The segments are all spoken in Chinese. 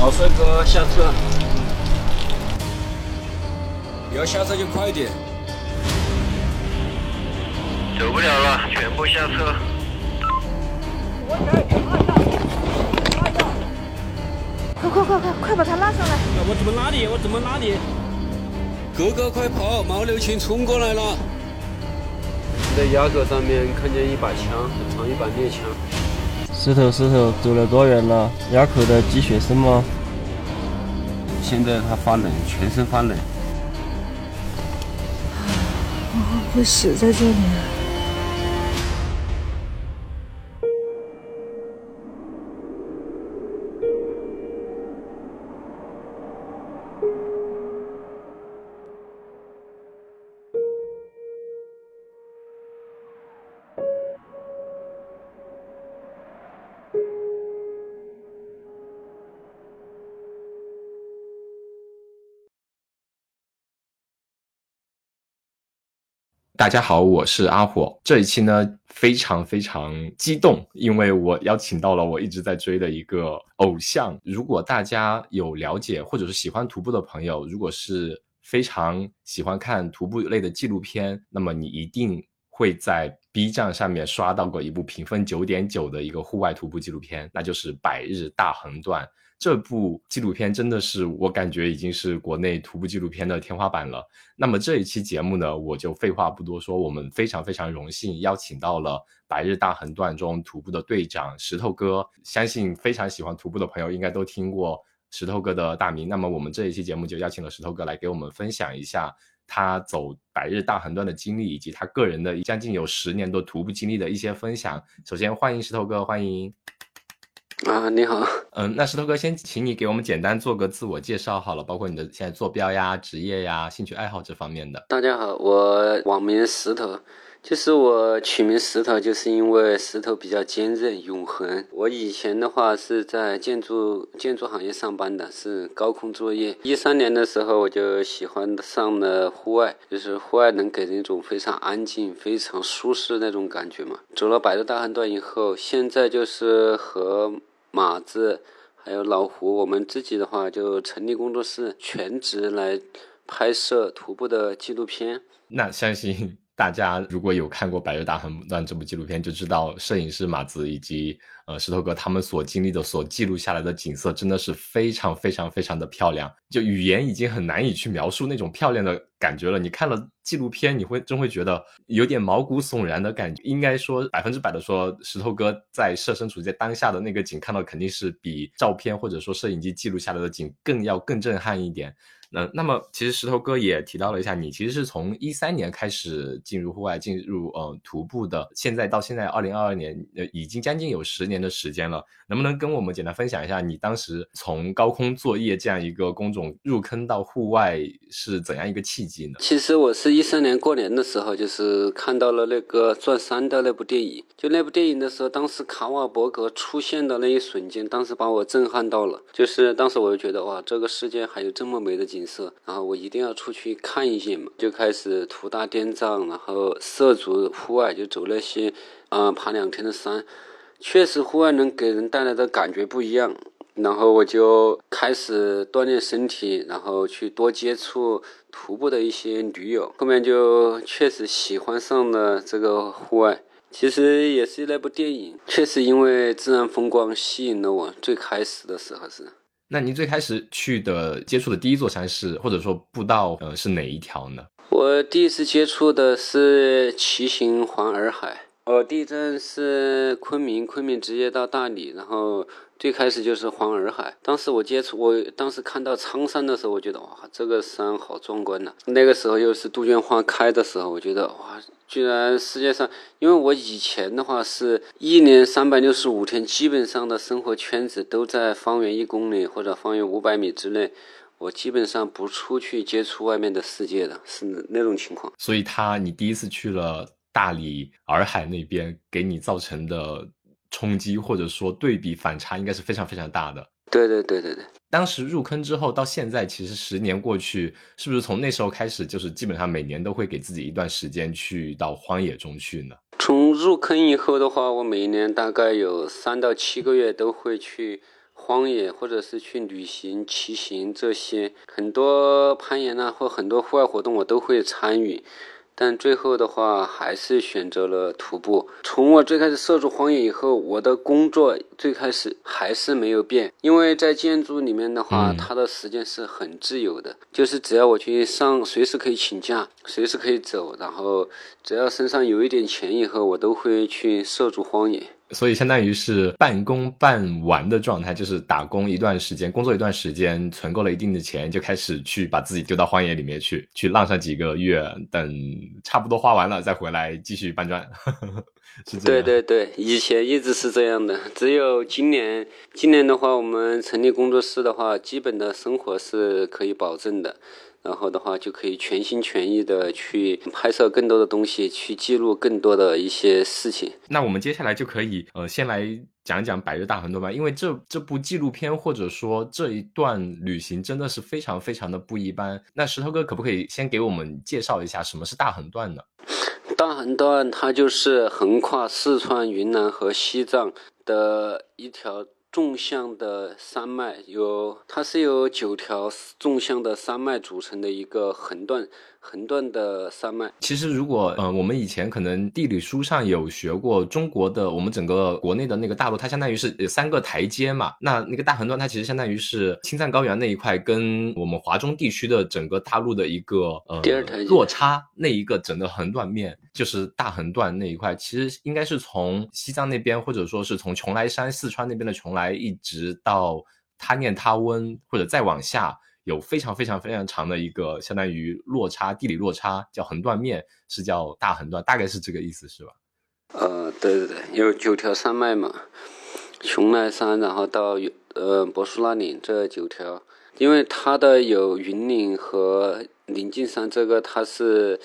老帅哥下车，你要下车就快点。走不了了，全部下车。快快快快快把他拉上来！我怎么拉你？我怎么拉你？哥哥快跑！毛刘青冲过来了。在雅阁上面看见一把枪，很长一把猎枪。石头石头，走了多远了？垭口的积雪深吗？现在他发冷，全身发冷。我会死在这里。大家好，我是阿火。这一期呢，非常非常激动，因为我邀请到了我一直在追的一个偶像。如果大家有了解或者是喜欢徒步的朋友，如果是非常喜欢看徒步类的纪录片，那么你一定会在 B 站上面刷到过一部评分九点九的一个户外徒步纪录片，那就是《百日大横断》。这部纪录片真的是我感觉已经是国内徒步纪录片的天花板了。那么这一期节目呢，我就废话不多说，我们非常非常荣幸邀请到了《百日大横断》中徒步的队长石头哥。相信非常喜欢徒步的朋友应该都听过石头哥的大名。那么我们这一期节目就邀请了石头哥来给我们分享一下他走百日大横断的经历，以及他个人的将近有十年的徒步经历的一些分享。首先欢迎石头哥，欢迎。啊，你好，嗯，那石头哥先请你给我们简单做个自我介绍好了，包括你的现在坐标呀、职业呀、兴趣爱好这方面的。大家好，我网名石头，就是我取名石头，就是因为石头比较坚韧、永恒。我以前的话是在建筑建筑行业上班的，是高空作业。一三年的时候，我就喜欢上了户外，就是户外能给人一种非常安静、非常舒适那种感觉嘛。走了百度大横断以后，现在就是和马子，还有老胡，我们自己的话就成立工作室，全职来拍摄徒步的纪录片。那相信大家如果有看过《百日大横断》这部纪录片，就知道摄影师马子以及呃石头哥他们所经历的、所记录下来的景色，真的是非常非常非常的漂亮，就语言已经很难以去描述那种漂亮的感觉了。你看了纪录片，你会真会觉得有点毛骨悚然的感觉。应该说百分之百的说，石头哥在设身处地当下的那个景看到，肯定是比照片或者说摄影机记录下来的景更要更震撼一点。那那么，其实石头哥也提到了一下，你其实是从一三年开始进入户外，进入呃徒步的，现在到现在二零二二年，呃已经将近有十年的时间了。能不能跟我们简单分享一下，你当时从高空作业这样一个工种入坑到户外是怎样一个契机呢？其实我是一三年过年的时候，就是看到了那个《钻山》的那部电影，就那部电影的时候，当时卡瓦伯格出现的那一瞬间，当时把我震撼到了。就是当时我就觉得，哇，这个世界还有这么美的景景色，然后我一定要出去看一眼嘛，就开始图大滇藏，然后涉足户外，就走那些，嗯，爬两天的山。确实，户外能给人带来的感觉不一样。然后我就开始锻炼身体，然后去多接触徒步的一些驴友。后面就确实喜欢上了这个户外。其实也是那部电影，确实因为自然风光吸引了我。最开始的时候是。那您最开始去的接触的第一座山是，或者说步道，呃，是哪一条呢？我第一次接触的是骑行环洱海。我第一站是昆明，昆明直接到大理，然后最开始就是环洱海。当时我接触，我当时看到苍山的时候，我觉得哇，这个山好壮观呐！那个时候又是杜鹃花开的时候，我觉得哇，居然世界上，因为我以前的话是一年三百六十五天，基本上的生活圈子都在方圆一公里或者方圆五百米之内，我基本上不出去接触外面的世界的，是那种情况。所以他，你第一次去了。大理洱海那边给你造成的冲击，或者说对比反差，应该是非常非常大的。对对对对对。当时入坑之后到现在，其实十年过去，是不是从那时候开始，就是基本上每年都会给自己一段时间去到荒野中去呢？从入坑以后的话，我每年大概有三到七个月都会去荒野或者是去旅行、骑行这些很多攀岩啊或很多户外活动我都会参与。但最后的话，还是选择了徒步。从我最开始涉足荒野以后，我的工作最开始还是没有变，因为在建筑里面的话，它的时间是很自由的，就是只要我去上，随时可以请假，随时可以走，然后只要身上有一点钱以后，我都会去涉足荒野。所以相当于是半工半玩的状态，就是打工一段时间，工作一段时间，存够了一定的钱，就开始去把自己丢到荒野里面去，去浪上几个月，等差不多花完了再回来继续搬砖。是这样。对对对，以前一直是这样的，只有今年，今年的话，我们成立工作室的话，基本的生活是可以保证的。然后的话，就可以全心全意的去拍摄更多的东西，去记录更多的一些事情。那我们接下来就可以呃，先来讲一讲百日大横断吧，因为这这部纪录片或者说这一段旅行真的是非常非常的不一般。那石头哥可不可以先给我们介绍一下什么是大横断呢？大横断它就是横跨四川、云南和西藏的一条。纵向的山脉有，它是由九条纵向的山脉组成的一个横断。横断的山脉，其实如果呃，我们以前可能地理书上有学过中国的，我们整个国内的那个大陆，它相当于是三个台阶嘛。那那个大横断，它其实相当于是青藏高原那一块跟我们华中地区的整个大陆的一个呃落差，那一个整个横断面就是大横断那一块。其实应该是从西藏那边，或者说是从邛崃山、四川那边的邛崃，一直到他念他温，或者再往下。有非常非常非常长的一个相当于落差，地理落差叫横断面，是叫大横断，大概是这个意思，是吧？呃，对对对，有九条山脉嘛，邛崃山，然后到呃柏树那岭这九条，因为它的有云岭和临近山，这个它是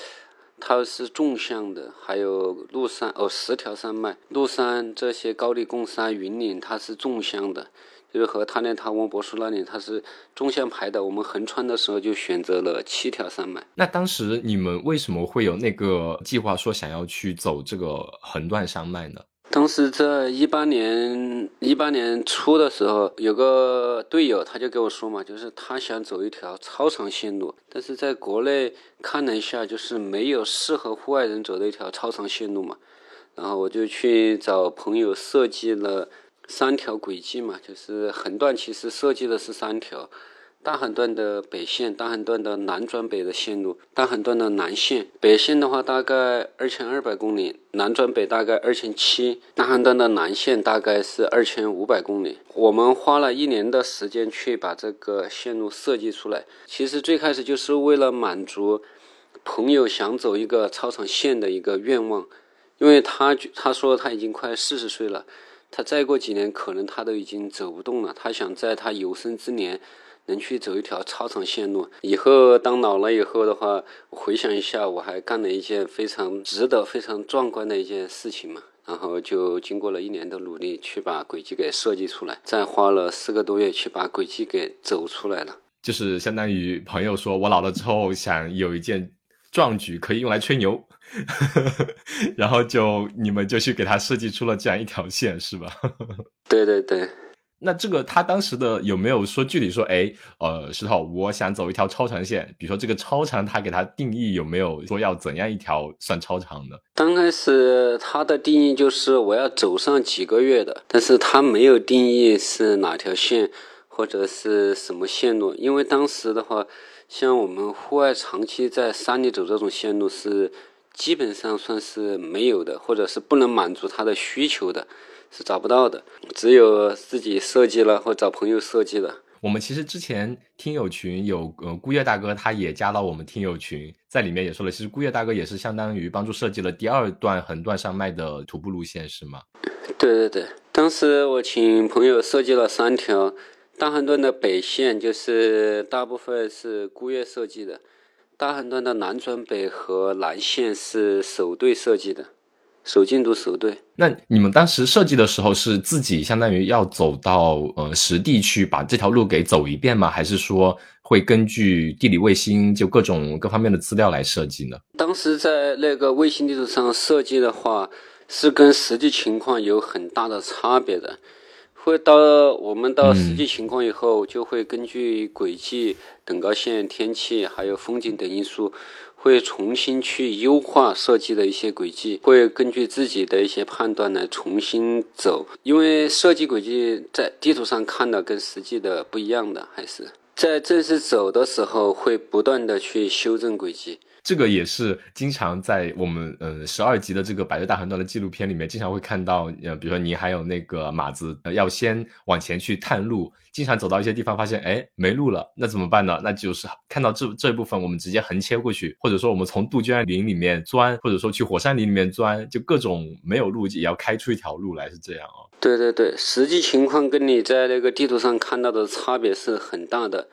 它是纵向的，还有麓山哦，十条山脉，麓山这些高黎贡山、云岭，它是纵向的。就是和他那他温博士那里，它是中向排的。我们横穿的时候就选择了七条山脉。那当时你们为什么会有那个计划，说想要去走这个横断山脉呢？当时在一八年一八年初的时候，有个队友他就跟我说嘛，就是他想走一条超长线路，但是在国内看了一下，就是没有适合户外人走的一条超长线路嘛。然后我就去找朋友设计了。三条轨迹嘛，就是横断，其实设计的是三条：大横断的北线，大横断的南转北的线路，大横断的南线。北线的话大概二千二百公里，南转北大概二千七，大横断的南线大概是二千五百公里。我们花了一年的时间去把这个线路设计出来。其实最开始就是为了满足朋友想走一个超长线的一个愿望，因为他他说他已经快四十岁了。他再过几年，可能他都已经走不动了。他想在他有生之年，能去走一条超长线路。以后当老了以后的话，回想一下，我还干了一件非常值得、非常壮观的一件事情嘛。然后就经过了一年的努力，去把轨迹给设计出来，再花了四个多月去把轨迹给走出来了。就是相当于朋友说，我老了之后想有一件壮举可以用来吹牛。然后就你们就去给他设计出了这样一条线，是吧？对对对。那这个他当时的有没有说具体说，哎，呃，石头，我想走一条超长线，比如说这个超长，他给他定义有没有说要怎样一条算超长的？刚开始他的定义就是我要走上几个月的，但是他没有定义是哪条线或者是什么线路，因为当时的话，像我们户外长期在山里走这种线路是。基本上算是没有的，或者是不能满足他的需求的，是找不到的。只有自己设计了，或找朋友设计的。我们其实之前听友群有呃孤月大哥，他也加到我们听友群，在里面也说了，其实孤月大哥也是相当于帮助设计了第二段横断山脉的徒步路线，是吗？对对对，当时我请朋友设计了三条大横断的北线，就是大部分是孤月设计的。大横断的南转北和南线是首队设计的，首进度首队。那你们当时设计的时候是自己相当于要走到呃实地去把这条路给走一遍吗？还是说会根据地理卫星就各种各方面的资料来设计呢？当时在那个卫星地图上设计的话，是跟实际情况有很大的差别的。会到我们到实际情况以后，就会根据轨迹、等高线、天气还有风景等因素，会重新去优化设计的一些轨迹，会根据自己的一些判断来重新走。因为设计轨迹在地图上看的跟实际的不一样的，还是在正式走的时候会不断的去修正轨迹。这个也是经常在我们呃十二集的这个百岁大横断的纪录片里面，经常会看到，呃，比如说你还有那个马子，要先往前去探路，经常走到一些地方，发现哎没路了，那怎么办呢？那就是看到这这一部分，我们直接横切过去，或者说我们从杜鹃林里面钻，或者说去火山林里面钻，就各种没有路也要开出一条路来，是这样哦。对对对，实际情况跟你在那个地图上看到的差别是很大的，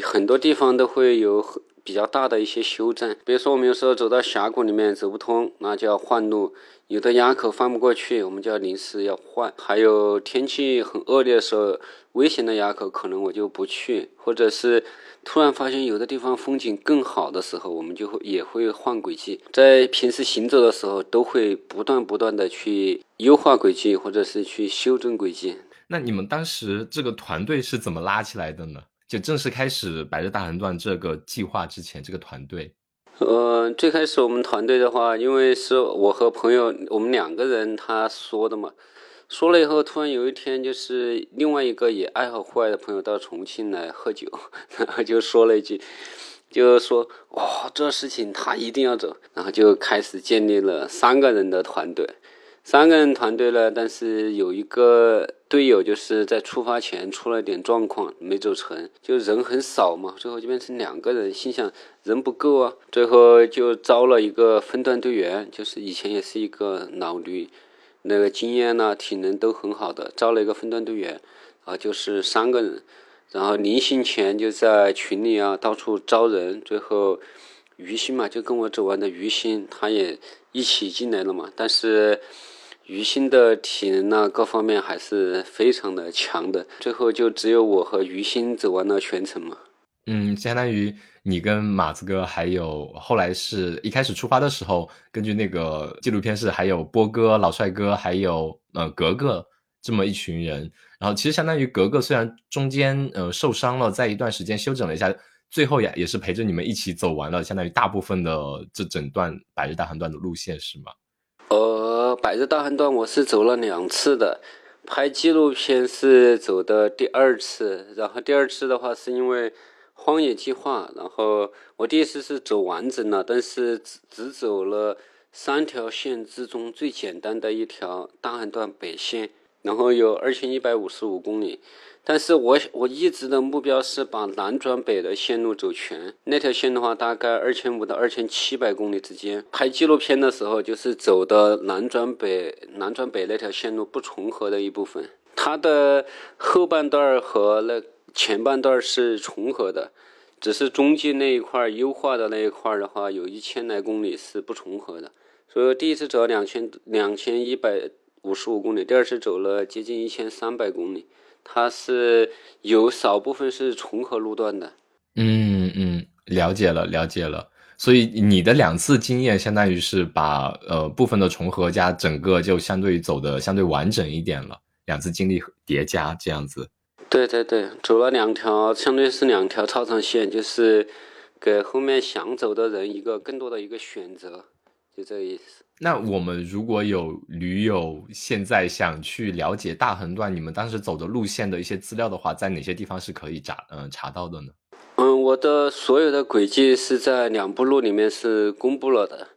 很多地方都会有很。比较大的一些修正，比如说我们有时候走到峡谷里面走不通，那就要换路；有的垭口翻不过去，我们就要临时要换。还有天气很恶劣的时候，危险的垭口可能我就不去，或者是突然发现有的地方风景更好的时候，我们就会也会换轨迹。在平时行走的时候，都会不断不断的去优化轨迹，或者是去修正轨迹。那你们当时这个团队是怎么拉起来的呢？就正式开始百日大横断这个计划之前，这个团队，呃，最开始我们团队的话，因为是我和朋友我们两个人他说的嘛，说了以后，突然有一天就是另外一个也爱好户外的朋友到重庆来喝酒，然后就说了一句，就说哇，这事情他一定要走，然后就开始建立了三个人的团队。三个人团队了，但是有一个队友就是在出发前出了点状况，没走成，就人很少嘛，最后就变成两个人，心想人不够啊，最后就招了一个分段队员，就是以前也是一个老驴，那个经验呢、体能都很好的，招了一个分段队员，啊，就是三个人，然后临行前就在群里啊到处招人，最后于心嘛就跟我走完的于心，他也一起进来了嘛，但是。于心的体能呢，各方面还是非常的强的。最后就只有我和于心走完了全程嘛。嗯，相当于你跟马子哥，还有后来是一开始出发的时候，根据那个纪录片是还有波哥、老帅哥，还有呃格格这么一群人。然后其实相当于格格虽然中间呃受伤了，在一段时间休整了一下，最后也也是陪着你们一起走完了，相当于大部分的这整段百日大横断的路线是吗？呃，百日大横断我是走了两次的，拍纪录片是走的第二次，然后第二次的话是因为荒野计划，然后我第一次是走完整了，但是只只走了三条线之中最简单的一条大横断北线，然后有二千一百五十五公里。但是我我一直的目标是把南转北的线路走全。那条线的话，大概二千五到二千七百公里之间。拍纪录片的时候，就是走的南转北，南转北那条线路不重合的一部分。它的后半段和那前半段是重合的，只是中间那一块优化的那一块的话，有一千来公里是不重合的。所以第一次走两千两千一百五十五公里，第二次走了接近一千三百公里。它是有少部分是重合路段的，嗯嗯，了解了了解了。所以你的两次经验相当于是把呃部分的重合加整个就相对于走的相对完整一点了，两次经历叠加这样子。对对对，走了两条，相对是两条超长线，就是给后面想走的人一个更多的一个选择，就这个意思。那我们如果有驴友现在想去了解大横断你们当时走的路线的一些资料的话，在哪些地方是可以查嗯查到的呢？嗯，我的所有的轨迹是在两步路里面是公布了的，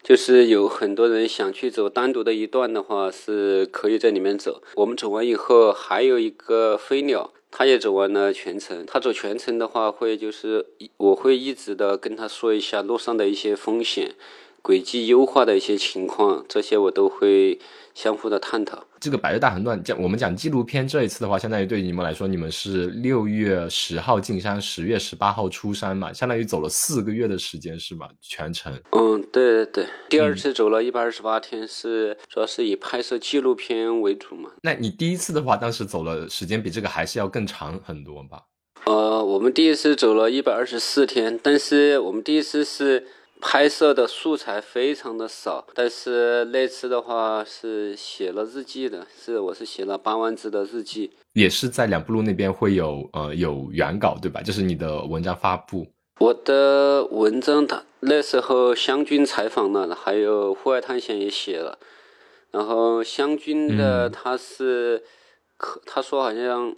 就是有很多人想去走单独的一段的话，是可以在里面走。我们走完以后，还有一个飞鸟，他也走完了全程。他走全程的话，会就是我会一直的跟他说一下路上的一些风险。轨迹优化的一些情况，这些我都会相互的探讨。这个百日大横断讲，我们讲纪录片这一次的话，相当于对你们来说，你们是六月十号进山，十月十八号出山嘛，相当于走了四个月的时间是吧？全程。嗯，对对对，第二次走了一百二十八天，是主要是以拍摄纪录片为主嘛。那你第一次的话，当时走了时间比这个还是要更长很多吧？呃，我们第一次走了一百二十四天，但是我们第一次是。拍摄的素材非常的少，但是那次的话是写了日记的，是我是写了八万字的日记，也是在两步路那边会有呃有原稿对吧？就是你的文章发布。我的文章，他那时候湘军采访了，还有户外探险也写了。然后湘军的他是，可他说好像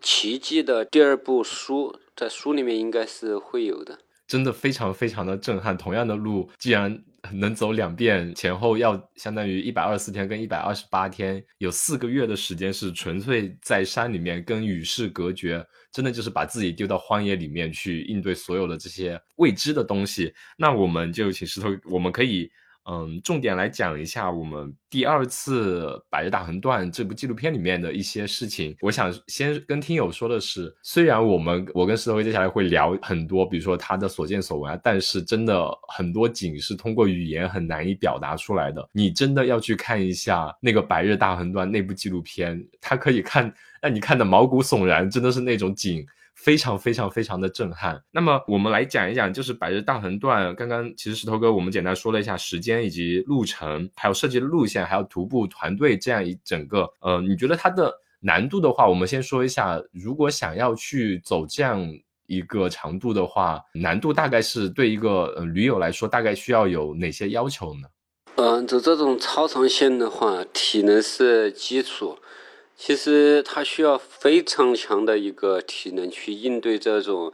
奇迹的第二部书，在书里面应该是会有的。真的非常非常的震撼。同样的路，既然能走两遍，前后要相当于一百二十四天跟一百二十八天，有四个月的时间是纯粹在山里面跟与世隔绝。真的就是把自己丢到荒野里面去应对所有的这些未知的东西。那我们就请石头，我们可以嗯重点来讲一下我们第二次《百日大横断》这部纪录片里面的一些事情。我想先跟听友说的是，虽然我们我跟石头接下来会聊很多，比如说他的所见所闻啊，但是真的很多景是通过语言很难以表达出来的。你真的要去看一下那个《百日大横断》那部纪录片，它可以看。让你看的毛骨悚然，真的是那种景，非常非常非常的震撼。那么我们来讲一讲，就是百日大横断。刚刚其实石头哥我们简单说了一下时间以及路程，还有设计的路线，还有徒步团队这样一整个。呃，你觉得它的难度的话，我们先说一下，如果想要去走这样一个长度的话，难度大概是对一个呃驴友来说，大概需要有哪些要求呢？嗯，走这种超长线的话，体能是基础。其实他需要非常强的一个体能去应对这种，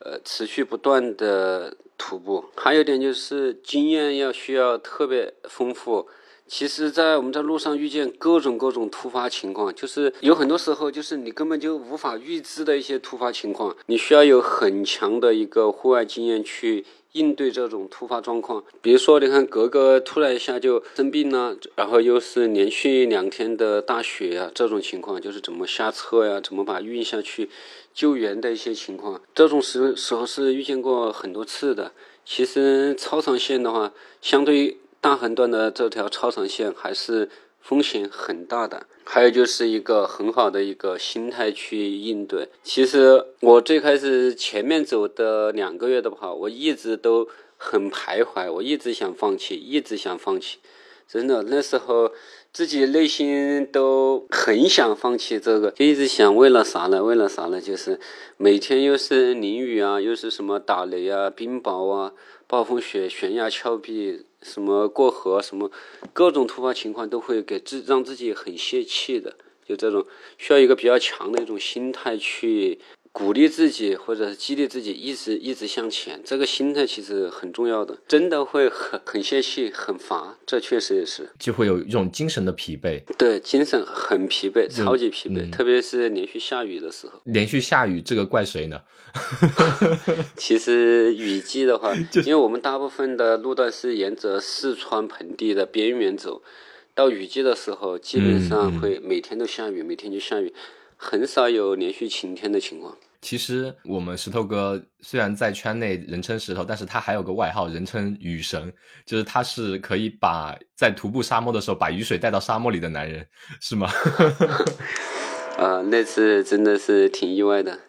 呃，持续不断的徒步。还有点就是经验要需要特别丰富。其实，在我们在路上遇见各种各种突发情况，就是有很多时候就是你根本就无法预知的一些突发情况，你需要有很强的一个户外经验去。应对这种突发状况，比如说，你看格格突然一下就生病了，然后又是连续两天的大雪呀，这种情况就是怎么下车呀，怎么把运下去救援的一些情况，这种时时候是遇见过很多次的。其实超长线的话，相对于大横断的这条超长线还是。风险很大的，还有就是一个很好的一个心态去应对。其实我最开始前面走的两个月的话，我一直都很徘徊，我一直想放弃，一直想放弃。真的，那时候自己内心都很想放弃这个，就一直想为了啥呢？为了啥呢？就是每天又是淋雨啊，又是什么打雷啊、冰雹啊、暴风雪、悬崖峭壁。什么过河，什么各种突发情况都会给自让自己很泄气的，就这种需要一个比较强的一种心态去鼓励自己，或者是激励自己一直一直向前。这个心态其实很重要的，真的会很很泄气，很乏，这确实也是，就会有一种精神的疲惫。对，精神很疲惫，超级疲惫，特别是连续下雨的时候。连续下雨，这个怪谁呢？其实雨季的话，因为我们大部分的路段是沿着四川盆地的边缘走，到雨季的时候，基本上会每天都下雨，每天就下雨，很少有连续晴天的情况。其实我们石头哥虽然在圈内人称石头，但是他还有个外号，人称雨神，就是他是可以把在徒步沙漠的时候把雨水带到沙漠里的男人，是吗？啊，那次真的是挺意外的。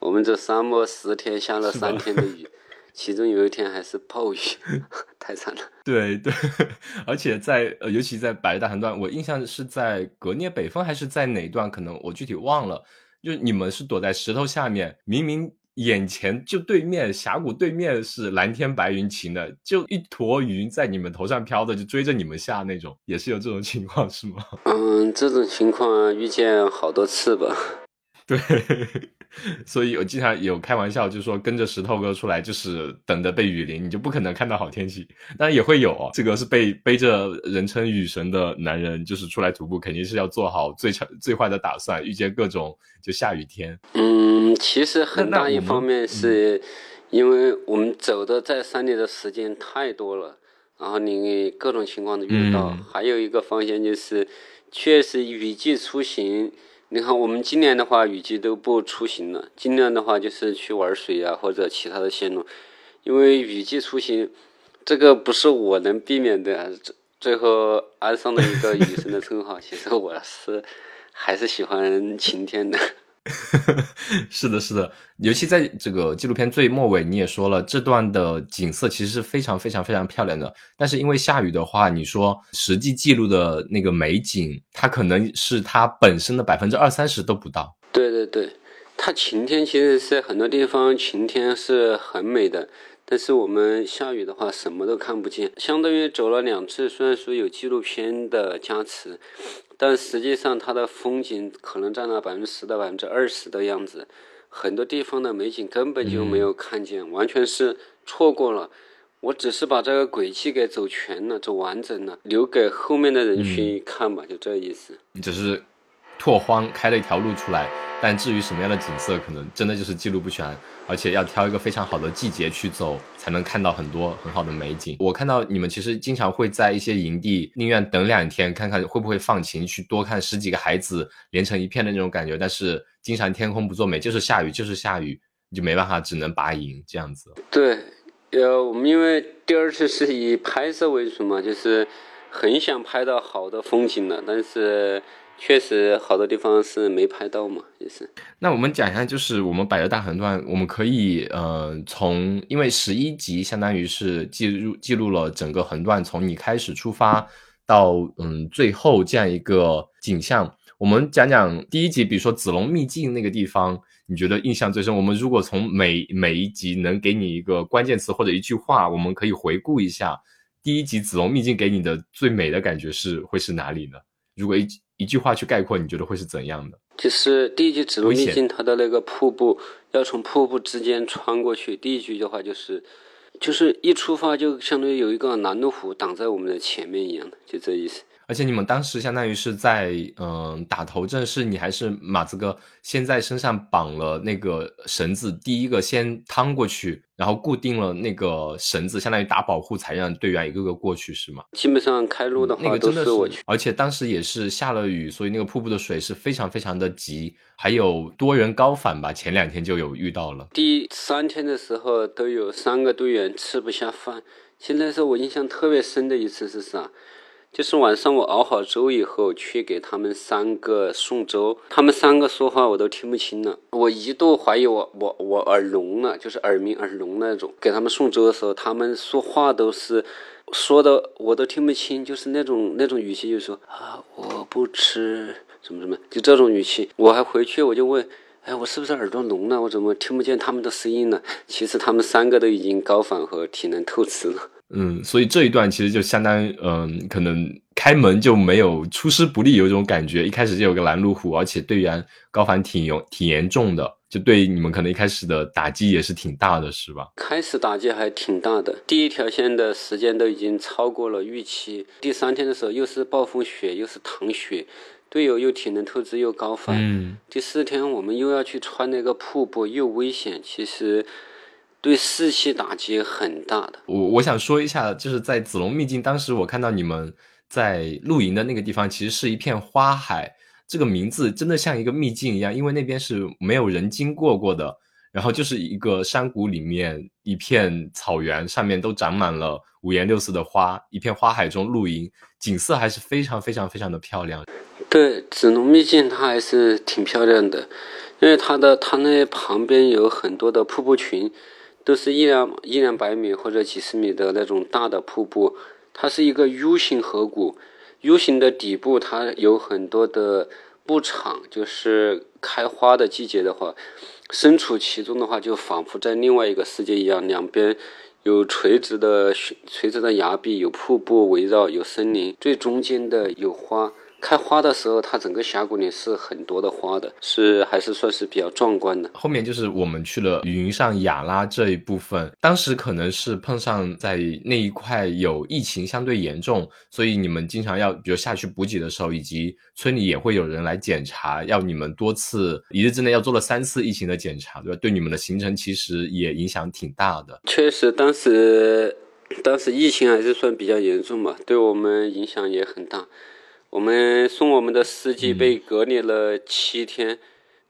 我们这沙漠十天下了三天的雨，其中有一天还是暴雨，太惨了。对对，而且在呃，尤其在百日大横断，我印象是在格聂北峰还是在哪一段？可能我具体忘了。就你们是躲在石头下面，明明眼前就对面峡谷对面是蓝天白云晴的，就一坨云在你们头上飘的，就追着你们下那种，也是有这种情况是吗？嗯，这种情况遇见好多次吧。对。所以我经常有开玩笑，就是说跟着石头哥出来，就是等着被雨淋，你就不可能看到好天气。当然也会有，这个是被背着人称雨神的男人，就是出来徒步，肯定是要做好最差最坏的打算，遇见各种就下雨天。嗯，其实很大一方面是因为我们走的在山里的时间太多了，然后你各种情况都遇到。还有一个方向就是，确实雨季出行。你看，我们今年的话，雨季都不出行了。尽量的话，就是去玩水啊，或者其他的线路。因为雨季出行，这个不是我能避免的。最最后安上了一个雨神的称号。其实我是还是喜欢晴天的。是的，是的，尤其在这个纪录片最末尾，你也说了，这段的景色其实是非常非常非常漂亮的。但是因为下雨的话，你说实际记录的那个美景，它可能是它本身的百分之二三十都不到。对对对，它晴天其实是很多地方晴天是很美的，但是我们下雨的话什么都看不见。相当于走了两次，虽然说有纪录片的加持，但实际上它的风景可能占了百分之十到百分之二十的样子，很多地方的美景根本就没有看见，完全是错过了。我只是把这个轨迹给走全了，走完整了，留给后面的人去看吧，就这意思。你只是拓荒开了一条路出来，但至于什么样的景色，可能真的就是记录不全，而且要挑一个非常好的季节去走，才能看到很多很好的美景。我看到你们其实经常会在一些营地宁愿等两天，看看会不会放晴，去多看十几个孩子连成一片的那种感觉。但是经常天空不作美，就是下雨，就是下雨，你就没办法，只能拔营这样子。对，呃，我们因为第二次是以拍摄为主嘛，就是很想拍到好的风景的，但是确实好多地方是没拍到嘛，也是。那我们讲一下，就是我们百越大横断，我们可以呃从，因为十一集相当于是记录记录了整个横断从你开始出发到嗯最后这样一个景象。我们讲讲第一集，比如说子龙秘境那个地方，你觉得印象最深？我们如果从每每一集能给你一个关键词或者一句话，我们可以回顾一下第一集子龙秘境给你的最美的感觉是会是哪里呢？如果一一句话去概括，你觉得会是怎样的？就是第一句指路秘危险境，它的那个瀑布要从瀑布之间穿过去。第一句的话就是，就是一出发就相当于有一个拦路虎挡在我们的前面一样的，就这意思。而且你们当时相当于是在嗯、呃打头阵，是你还是马子哥先在身上绑了那个绳子，第一个先趟过去，然后固定了那个绳子，相当于打保护，才让队员一个个过去，是吗？基本上开路的话都是我去。而且当时也是下了雨，所以那个瀑布的水是非常非常的急，还有多人高反吧，前两天就有遇到了。第三天的时候都有三个队员吃不下饭。现在是我印象特别深的一次是啥？就是晚上我熬好粥以后，去给他们三个送粥，他们三个说话我都听不清了，我一度怀疑我我我耳聋了，就是耳鸣耳聋那种。给他们送粥的时候，他们说话都是说的我都听不清，就是那种那种语气，就是说啊我不吃什么什么，就这种语气。我还回去我就问。哎，我是不是耳朵聋了？我怎么听不见他们的声音呢？其实他们三个都已经高反和体能透支了。嗯，所以这一段其实就相当于，嗯，可能开门就没有出师不利，有一种感觉。一开始就有个拦路虎，而且队员高反挺严挺严重的，就对你们可能一开始的打击也是挺大的，是吧？开始打击还挺大的，第一条线的时间都已经超过了预期。第三天的时候又是暴风雪，又是淌雪，队友又体能透支又高反。嗯，第四天我们又要去穿那个瀑布，又危险，其实对士气打击很大的。我我想说一下，就是在子龙秘境，当时我看到你们在露营的那个地方，其实是一片花海。这个名字真的像一个秘境一样，因为那边是没有人经过过的，然后就是一个山谷里面一片草原，上面都长满了五颜六色的花，一片花海中露营，景色还是非常非常非常的漂亮。对，子龙秘境它还是挺漂亮的，因为它的它那旁边有很多的瀑布群，都是一两一两百米或者几十米的那种大的瀑布，它是一个 U 型河谷，U 型的底部它有很多的布场，就是开花的季节的话，身处其中的话，就仿佛在另外一个世界一样，两边。有垂直的垂直的崖壁，有瀑布围绕，有森林，最中间的有花。开花的时候，它整个峡谷里是很多的花的，是还是算是比较壮观的。后面就是我们去了云上雅拉这一部分，当时可能是碰上在那一块有疫情相对严重，所以你们经常要比如下去补给的时候，以及村里也会有人来检查，要你们多次一日之内要做了三次疫情的检查，对吧？对你们的行程其实也影响挺大的。确实，当时当时疫情还是算比较严重嘛，对我们影响也很大。我们送我们的司机被隔离了七天，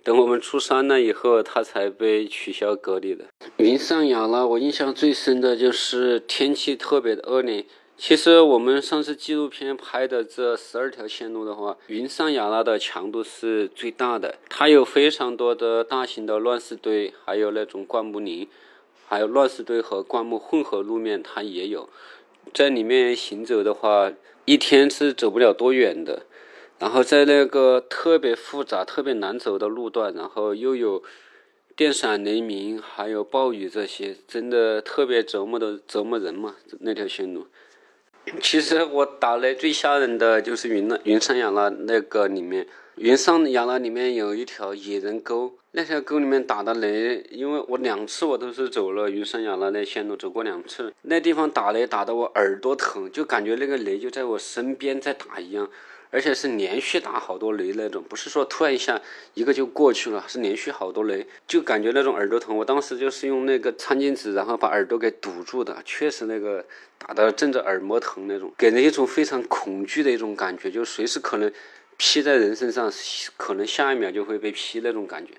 等我们出山了以后，他才被取消隔离的。云上雅拉，我印象最深的就是天气特别的恶劣，其实我们上次纪录片拍的这十二条线路的话，云上雅拉的强度是最大的，它有非常多的大型的乱石堆，还有那种灌木林，还有乱石堆和灌木混合路面，它也有。在里面行走的话，一天是走不了多远的。然后在那个特别复杂、特别难走的路段，然后又有电闪雷鸣，还有暴雨这些，真的特别折磨的折磨人嘛。那条线路。其实我打雷最吓人的就是云南云山雅拉那个里面，云上雅拉里面有一条野人沟，那条沟里面打的雷，因为我两次我都是走了云山雅拉那线路，走过两次，那地方打雷打得我耳朵疼，就感觉那个雷就在我身边在打一样。而且是连续打好多雷那种，不是说突然一下一个就过去了，是连续好多雷，就感觉那种耳朵疼。我当时就是用那个餐巾纸，然后把耳朵给堵住的，确实那个打的震着耳膜疼那种，给人一种非常恐惧的一种感觉，就随时可能劈在人身上，可能下一秒就会被劈那种感觉。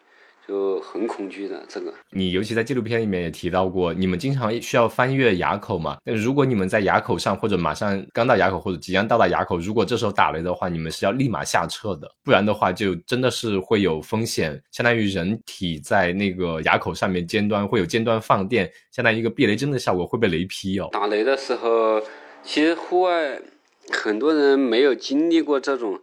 就很恐惧的这个，你尤其在纪录片里面也提到过，你们经常需要翻越垭口嘛？那如果你们在垭口上，或者马上刚到垭口，或者即将到达垭口，如果这时候打雷的话，你们是要立马下撤的，不然的话就真的是会有风险，相当于人体在那个垭口上面尖端会有尖端放电，相当于一个避雷针的效果会被雷劈哦。打雷的时候，其实户外很多人没有经历过这种。